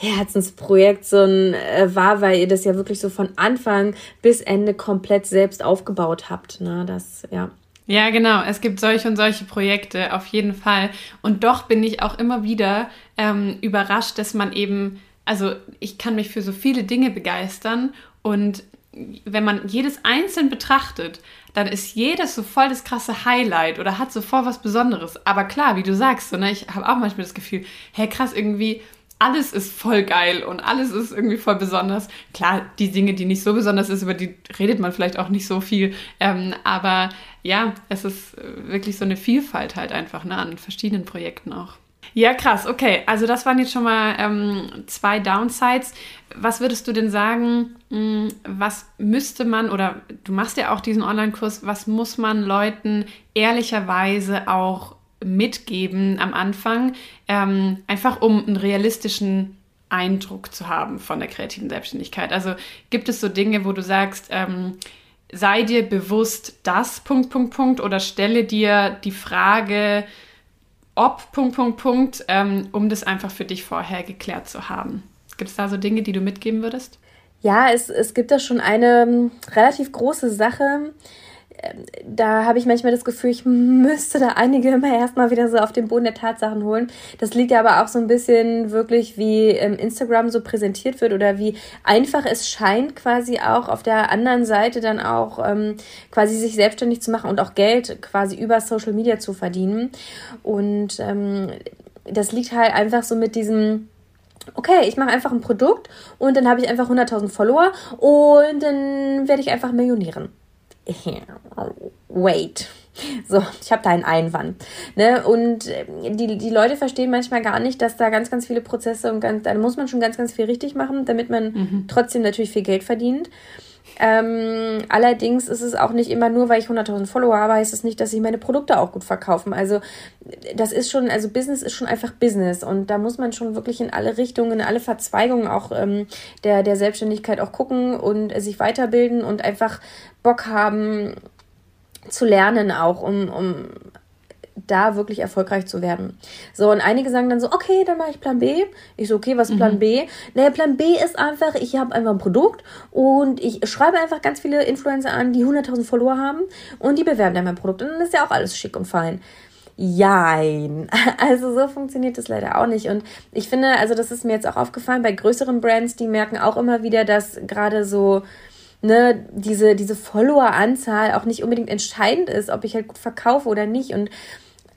Herzensprojekt so ein äh, war, weil ihr das ja wirklich so von Anfang bis Ende komplett selbst aufgebaut habt. Ne? Das, ja. Ja, genau. Es gibt solche und solche Projekte auf jeden Fall. Und doch bin ich auch immer wieder ähm, überrascht, dass man eben, also ich kann mich für so viele Dinge begeistern und wenn man jedes einzeln betrachtet, dann ist jedes so voll das krasse Highlight oder hat so voll was Besonderes. Aber klar, wie du sagst, so, ne, ich habe auch manchmal das Gefühl, hey krass, irgendwie alles ist voll geil und alles ist irgendwie voll besonders. Klar, die Dinge, die nicht so besonders ist, über die redet man vielleicht auch nicht so viel. Ähm, aber ja, es ist wirklich so eine Vielfalt halt einfach ne, an verschiedenen Projekten auch. Ja, krass. Okay, also das waren jetzt schon mal ähm, zwei Downsides. Was würdest du denn sagen, mh, hm, was müsste man, oder du machst ja auch diesen Online-Kurs, was muss man Leuten ehrlicherweise auch mitgeben am Anfang, ähm, einfach um einen realistischen Eindruck zu haben von der kreativen Selbstständigkeit. Also gibt es so Dinge, wo du sagst, ähm, sei dir bewusst das, Punkt, Punkt, Punkt, oder stelle dir die Frage, ob, Punkt, Punkt, Punkt, ähm, um das einfach für dich vorher geklärt zu haben. Gibt es da so Dinge, die du mitgeben würdest? Ja, es, es gibt da schon eine ähm, relativ große Sache. Ähm, da habe ich manchmal das Gefühl, ich müsste da einige immer erstmal wieder so auf den Boden der Tatsachen holen. Das liegt ja aber auch so ein bisschen wirklich, wie ähm, Instagram so präsentiert wird oder wie einfach es scheint, quasi auch auf der anderen Seite dann auch ähm, quasi sich selbstständig zu machen und auch Geld quasi über Social Media zu verdienen. Und ähm, das liegt halt einfach so mit diesem okay, ich mache einfach ein Produkt und dann habe ich einfach 100.000 Follower und dann werde ich einfach Millionärin. Wait. So, ich habe da einen Einwand. Ne? Und äh, die, die Leute verstehen manchmal gar nicht, dass da ganz, ganz viele Prozesse und ganz, da muss man schon ganz, ganz viel richtig machen, damit man mhm. trotzdem natürlich viel Geld verdient. Ähm, allerdings ist es auch nicht immer nur, weil ich 100.000 Follower habe, heißt es nicht, dass ich meine Produkte auch gut verkaufen. Also das ist schon, also Business ist schon einfach Business und da muss man schon wirklich in alle Richtungen, in alle Verzweigungen auch ähm, der, der Selbstständigkeit auch gucken und äh, sich weiterbilden und einfach Bock haben zu lernen auch, um, um da wirklich erfolgreich zu werden. So, und einige sagen dann so, okay, dann mache ich Plan B. Ich so, okay, was ist Plan mhm. B? Naja, Plan B ist einfach, ich habe einfach ein Produkt und ich schreibe einfach ganz viele Influencer an, die 100.000 Follower haben und die bewerben dann mein Produkt. Und dann ist ja auch alles schick und fein. Jein. Also so funktioniert das leider auch nicht. Und ich finde, also das ist mir jetzt auch aufgefallen bei größeren Brands, die merken auch immer wieder, dass gerade so ne, diese, diese Follower-Anzahl auch nicht unbedingt entscheidend ist, ob ich halt gut verkaufe oder nicht. Und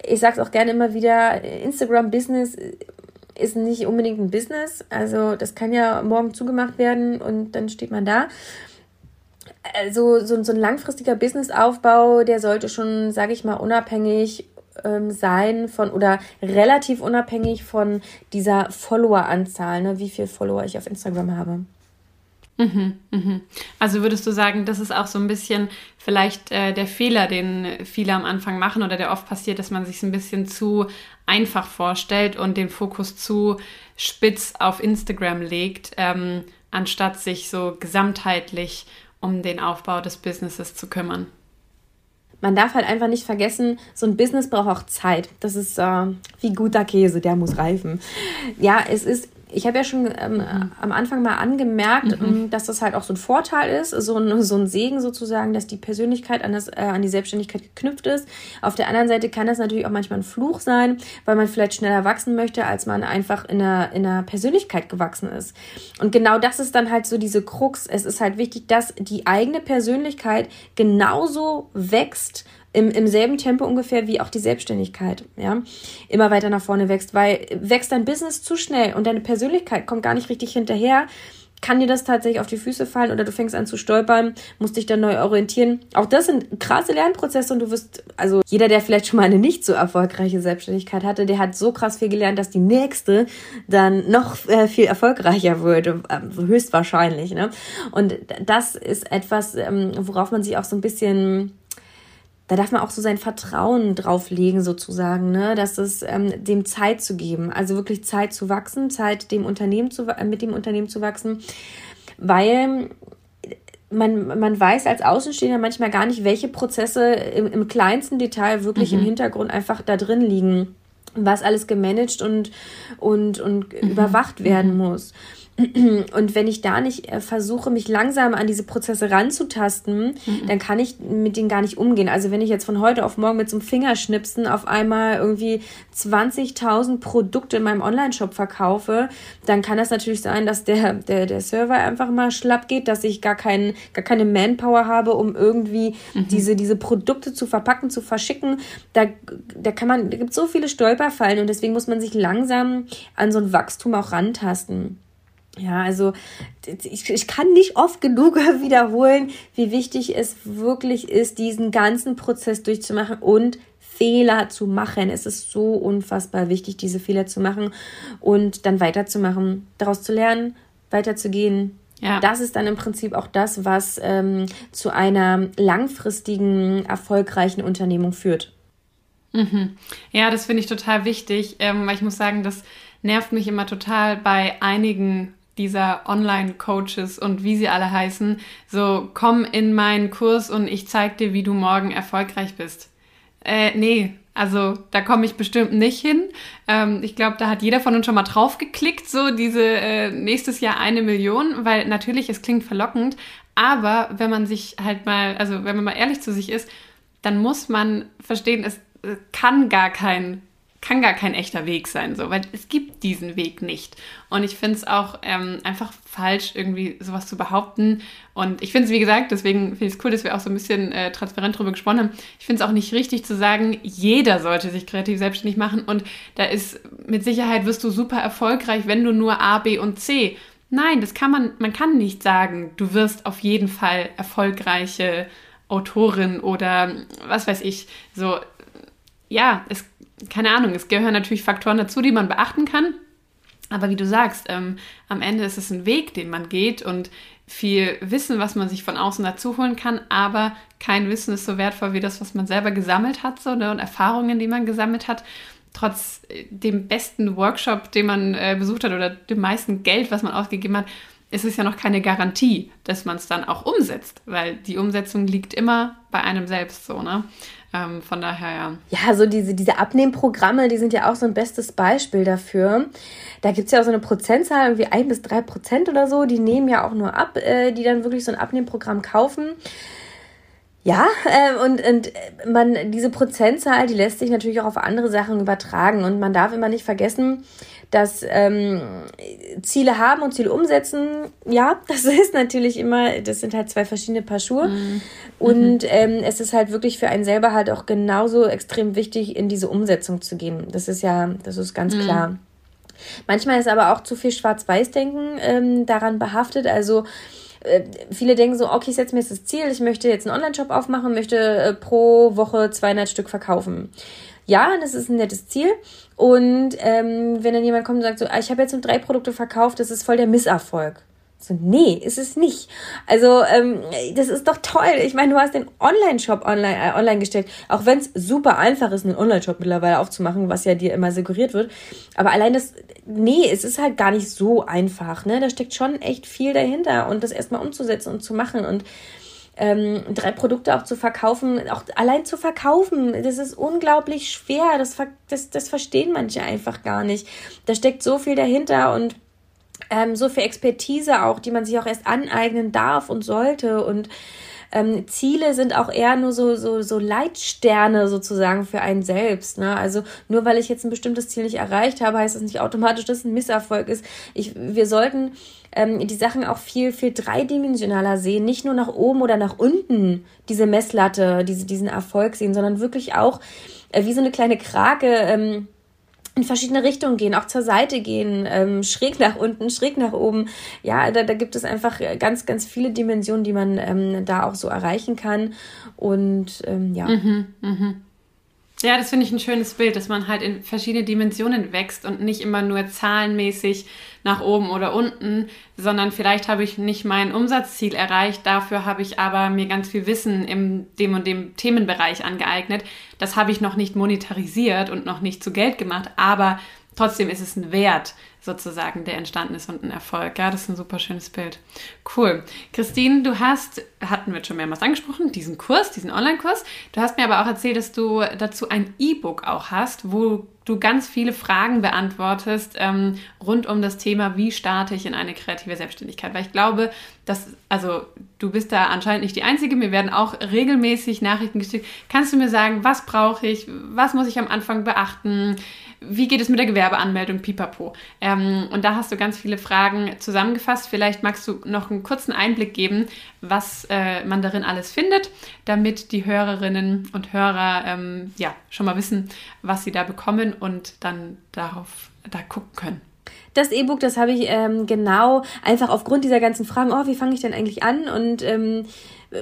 ich sage es auch gerne immer wieder, Instagram-Business ist nicht unbedingt ein Business. Also das kann ja morgen zugemacht werden und dann steht man da. Also so, so ein langfristiger Businessaufbau, der sollte schon, sage ich mal, unabhängig ähm, sein von oder relativ unabhängig von dieser Follower-Anzahl, ne, wie viele Follower ich auf Instagram habe. Mhm, mhm. Also würdest du sagen, das ist auch so ein bisschen vielleicht äh, der Fehler, den viele am Anfang machen oder der oft passiert, dass man sich ein bisschen zu einfach vorstellt und den Fokus zu spitz auf Instagram legt, ähm, anstatt sich so gesamtheitlich um den Aufbau des Businesses zu kümmern. Man darf halt einfach nicht vergessen, so ein Business braucht auch Zeit. Das ist äh, wie guter Käse, der muss reifen. Ja, es ist ich habe ja schon ähm, mhm. am Anfang mal angemerkt, mhm. Ähm, dass das halt auch so ein Vorteil ist, so ein, so ein Segen sozusagen, dass die Persönlichkeit an, das, äh, an die Selbstständigkeit geknüpft ist. Auf der anderen Seite kann das natürlich auch manchmal ein Fluch sein, weil man vielleicht schneller wachsen möchte, als man einfach in einer, in einer Persönlichkeit gewachsen ist. Und genau das ist dann halt so diese Krux. Es ist halt wichtig, dass die eigene Persönlichkeit genauso wächst im, im selben Tempo ungefähr wie auch die Selbstständigkeit, ja, immer weiter nach vorne wächst, weil wächst dein Business zu schnell und deine Persönlichkeit kommt gar nicht richtig hinterher, kann dir das tatsächlich auf die Füße fallen oder du fängst an zu stolpern, musst dich dann neu orientieren. Auch das sind krasse Lernprozesse und du wirst, also jeder, der vielleicht schon mal eine nicht so erfolgreiche Selbstständigkeit hatte, der hat so krass viel gelernt, dass die nächste dann noch äh, viel erfolgreicher würde, äh, höchstwahrscheinlich. Ne? Und das ist etwas, ähm, worauf man sich auch so ein bisschen da darf man auch so sein Vertrauen drauflegen, sozusagen, ne? dass es ähm, dem Zeit zu geben, also wirklich Zeit zu wachsen, Zeit dem Unternehmen zu, äh, mit dem Unternehmen zu wachsen, weil man, man weiß als Außenstehender manchmal gar nicht, welche Prozesse im, im kleinsten Detail wirklich mhm. im Hintergrund einfach da drin liegen, was alles gemanagt und, und, und mhm. überwacht werden mhm. muss. Und wenn ich da nicht äh, versuche, mich langsam an diese Prozesse ranzutasten, mhm. dann kann ich mit denen gar nicht umgehen. Also wenn ich jetzt von heute auf morgen mit so einem Fingerschnipsen auf einmal irgendwie 20.000 Produkte in meinem Online-Shop verkaufe, dann kann das natürlich sein, dass der, der, der Server einfach mal schlapp geht, dass ich gar, kein, gar keine Manpower habe, um irgendwie mhm. diese, diese Produkte zu verpacken, zu verschicken. Da, da kann man, da gibt so viele Stolperfallen und deswegen muss man sich langsam an so ein Wachstum auch rantasten. Ja, also ich, ich kann nicht oft genug wiederholen, wie wichtig es wirklich ist, diesen ganzen Prozess durchzumachen und Fehler zu machen. Es ist so unfassbar wichtig, diese Fehler zu machen und dann weiterzumachen, daraus zu lernen, weiterzugehen. Ja. Das ist dann im Prinzip auch das, was ähm, zu einer langfristigen, erfolgreichen Unternehmung führt. Mhm. Ja, das finde ich total wichtig, ähm, weil ich muss sagen, das nervt mich immer total bei einigen dieser Online-Coaches und wie sie alle heißen, so komm in meinen Kurs und ich zeig dir, wie du morgen erfolgreich bist. Äh, nee, also da komme ich bestimmt nicht hin. Ähm, ich glaube, da hat jeder von uns schon mal drauf geklickt, so diese äh, nächstes Jahr eine Million, weil natürlich, es klingt verlockend, aber wenn man sich halt mal, also wenn man mal ehrlich zu sich ist, dann muss man verstehen, es kann gar kein kann gar kein echter Weg sein, so, weil es gibt diesen Weg nicht. Und ich finde es auch ähm, einfach falsch, irgendwie sowas zu behaupten. Und ich finde es, wie gesagt, deswegen finde ich es cool, dass wir auch so ein bisschen äh, transparent darüber gesprochen haben. Ich finde es auch nicht richtig zu sagen, jeder sollte sich kreativ selbstständig machen. Und da ist mit Sicherheit wirst du super erfolgreich, wenn du nur A, B und C. Nein, das kann man, man kann nicht sagen, du wirst auf jeden Fall erfolgreiche Autorin oder was weiß ich. So, ja, es keine Ahnung, es gehören natürlich Faktoren dazu, die man beachten kann. Aber wie du sagst, ähm, am Ende ist es ein Weg, den man geht und viel Wissen, was man sich von außen dazu holen kann, aber kein Wissen ist so wertvoll wie das, was man selber gesammelt hat so, ne, und Erfahrungen, die man gesammelt hat. Trotz äh, dem besten Workshop, den man äh, besucht hat oder dem meisten Geld, was man ausgegeben hat, ist es ja noch keine Garantie, dass man es dann auch umsetzt, weil die Umsetzung liegt immer bei einem selbst so, ne? Ähm, von daher, ja. Ja, so diese, diese Abnehmprogramme, die sind ja auch so ein bestes Beispiel dafür. Da gibt es ja auch so eine Prozentzahl, irgendwie ein bis drei Prozent oder so, die nehmen ja auch nur ab, äh, die dann wirklich so ein Abnehmprogramm kaufen. Ja, äh, und, und man, diese Prozentzahl, die lässt sich natürlich auch auf andere Sachen übertragen. Und man darf immer nicht vergessen, dass ähm, Ziele haben und Ziele umsetzen, ja, das ist natürlich immer, das sind halt zwei verschiedene Paar Schuhe. Mhm. Und ähm, es ist halt wirklich für einen selber halt auch genauso extrem wichtig, in diese Umsetzung zu gehen. Das ist ja, das ist ganz mhm. klar. Manchmal ist aber auch zu viel Schwarz-Weiß-Denken ähm, daran behaftet. Also äh, viele denken so, okay, ich setze mir jetzt das Ziel, ich möchte jetzt einen Online-Shop aufmachen, möchte äh, pro Woche 200 Stück verkaufen ja, das ist ein nettes Ziel. Und ähm, wenn dann jemand kommt und sagt so, ah, ich habe jetzt nur drei Produkte verkauft, das ist voll der Misserfolg. So, nee, ist es nicht. Also, ähm, das ist doch toll. Ich meine, du hast den Online-Shop online, äh, online gestellt. Auch wenn es super einfach ist, einen Online-Shop mittlerweile aufzumachen, was ja dir immer suggeriert wird. Aber allein das, nee, es ist halt gar nicht so einfach. Ne? Da steckt schon echt viel dahinter. Und das erstmal umzusetzen und zu machen. Und ähm, drei Produkte auch zu verkaufen, auch allein zu verkaufen, das ist unglaublich schwer. Das, das, das verstehen manche einfach gar nicht. Da steckt so viel dahinter und ähm, so viel Expertise auch, die man sich auch erst aneignen darf und sollte. Und ähm, Ziele sind auch eher nur so, so, so Leitsterne sozusagen für einen selbst. Ne? Also nur weil ich jetzt ein bestimmtes Ziel nicht erreicht habe, heißt das nicht automatisch, dass es ein Misserfolg ist. Ich, wir sollten ähm, die Sachen auch viel, viel dreidimensionaler sehen, nicht nur nach oben oder nach unten diese Messlatte, diese, diesen Erfolg sehen, sondern wirklich auch äh, wie so eine kleine Krake. Ähm, in verschiedene Richtungen gehen, auch zur Seite gehen, ähm, schräg nach unten, schräg nach oben. Ja, da, da gibt es einfach ganz, ganz viele Dimensionen, die man ähm, da auch so erreichen kann. Und ähm, ja. Mhm, mh. Ja, das finde ich ein schönes Bild, dass man halt in verschiedene Dimensionen wächst und nicht immer nur zahlenmäßig nach oben oder unten, sondern vielleicht habe ich nicht mein Umsatzziel erreicht, dafür habe ich aber mir ganz viel Wissen in dem und dem Themenbereich angeeignet. Das habe ich noch nicht monetarisiert und noch nicht zu Geld gemacht, aber trotzdem ist es ein Wert sozusagen, der entstanden ist und ein Erfolg. Ja, das ist ein super schönes Bild. Cool. Christine, du hast, hatten wir schon mehrmals angesprochen, diesen Kurs, diesen Online-Kurs. Du hast mir aber auch erzählt, dass du dazu ein E-Book auch hast, wo du ganz viele Fragen beantwortest ähm, rund um das Thema, wie starte ich in eine kreative Selbstständigkeit. Weil ich glaube, dass, also du bist da anscheinend nicht die Einzige, mir werden auch regelmäßig Nachrichten geschickt. Kannst du mir sagen, was brauche ich, was muss ich am Anfang beachten? Wie geht es mit der Gewerbeanmeldung, pipapo. Ähm, und da hast du ganz viele Fragen zusammengefasst. Vielleicht magst du noch einen kurzen Einblick geben, was äh, man darin alles findet, damit die Hörerinnen und Hörer ähm, ja, schon mal wissen, was sie da bekommen und dann darauf da gucken können. Das E-Book, das habe ich ähm, genau einfach aufgrund dieser ganzen Fragen, oh, wie fange ich denn eigentlich an und ähm,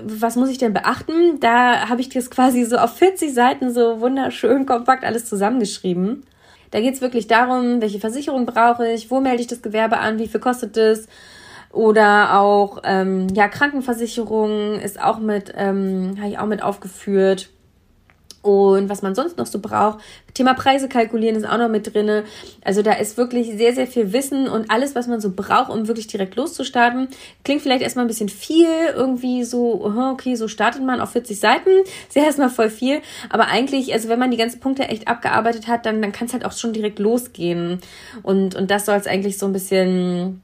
was muss ich denn beachten? Da habe ich das quasi so auf 40 Seiten so wunderschön kompakt alles zusammengeschrieben. Da geht es wirklich darum, welche Versicherung brauche ich, wo melde ich das Gewerbe an, wie viel kostet es. Oder auch, ähm, ja, Krankenversicherung ist auch mit, ähm, habe ich auch mit aufgeführt. Und was man sonst noch so braucht. Thema Preise kalkulieren ist auch noch mit drinne. Also da ist wirklich sehr, sehr viel Wissen und alles, was man so braucht, um wirklich direkt loszustarten. Klingt vielleicht erstmal ein bisschen viel, irgendwie so, okay, so startet man auf 40 Seiten. Ist ja erstmal voll viel. Aber eigentlich, also wenn man die ganzen Punkte echt abgearbeitet hat, dann, dann kann es halt auch schon direkt losgehen. Und, und das soll es eigentlich so ein bisschen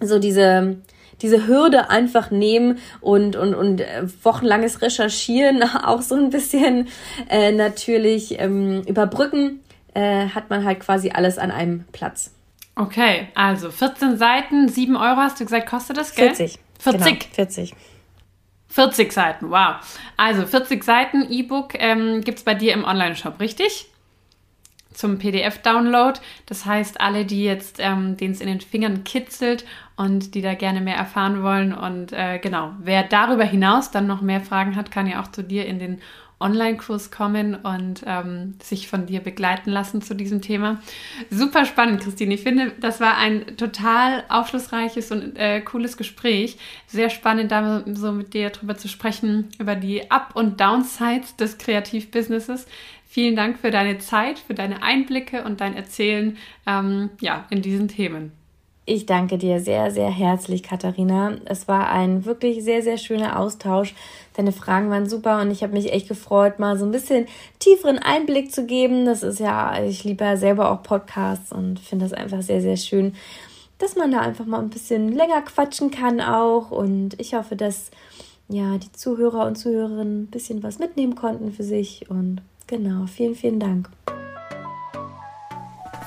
so diese diese Hürde einfach nehmen und, und, und äh, wochenlanges Recherchieren auch so ein bisschen äh, natürlich ähm, überbrücken, äh, hat man halt quasi alles an einem Platz. Okay, also 14 Seiten, 7 Euro hast du gesagt, kostet das Geld? 40. 40. Genau, 40. 40 Seiten, wow. Also 40 Seiten E-Book ähm, gibt es bei dir im Online-Shop, richtig? Zum PDF-Download. Das heißt, alle, die jetzt, ähm, denen es in den Fingern kitzelt und die da gerne mehr erfahren wollen. Und äh, genau, wer darüber hinaus dann noch mehr Fragen hat, kann ja auch zu dir in den Online-Kurs kommen und ähm, sich von dir begleiten lassen zu diesem Thema. Super spannend, Christine. Ich finde, das war ein total aufschlussreiches und äh, cooles Gespräch. Sehr spannend, da so mit dir drüber zu sprechen, über die Up- und Downsides des Kreativbusinesses. Vielen Dank für deine Zeit, für deine Einblicke und dein Erzählen ähm, ja, in diesen Themen. Ich danke dir sehr, sehr herzlich, Katharina. Es war ein wirklich sehr, sehr schöner Austausch. Deine Fragen waren super und ich habe mich echt gefreut, mal so ein bisschen tieferen Einblick zu geben. Das ist ja, ich liebe ja selber auch Podcasts und finde das einfach sehr, sehr schön, dass man da einfach mal ein bisschen länger quatschen kann auch. Und ich hoffe, dass ja die Zuhörer und Zuhörerinnen ein bisschen was mitnehmen konnten für sich. Und genau, vielen, vielen Dank.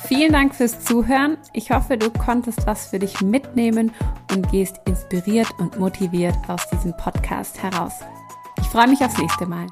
Vielen Dank fürs Zuhören. Ich hoffe, du konntest was für dich mitnehmen und gehst inspiriert und motiviert aus diesem Podcast heraus. Ich freue mich aufs nächste Mal.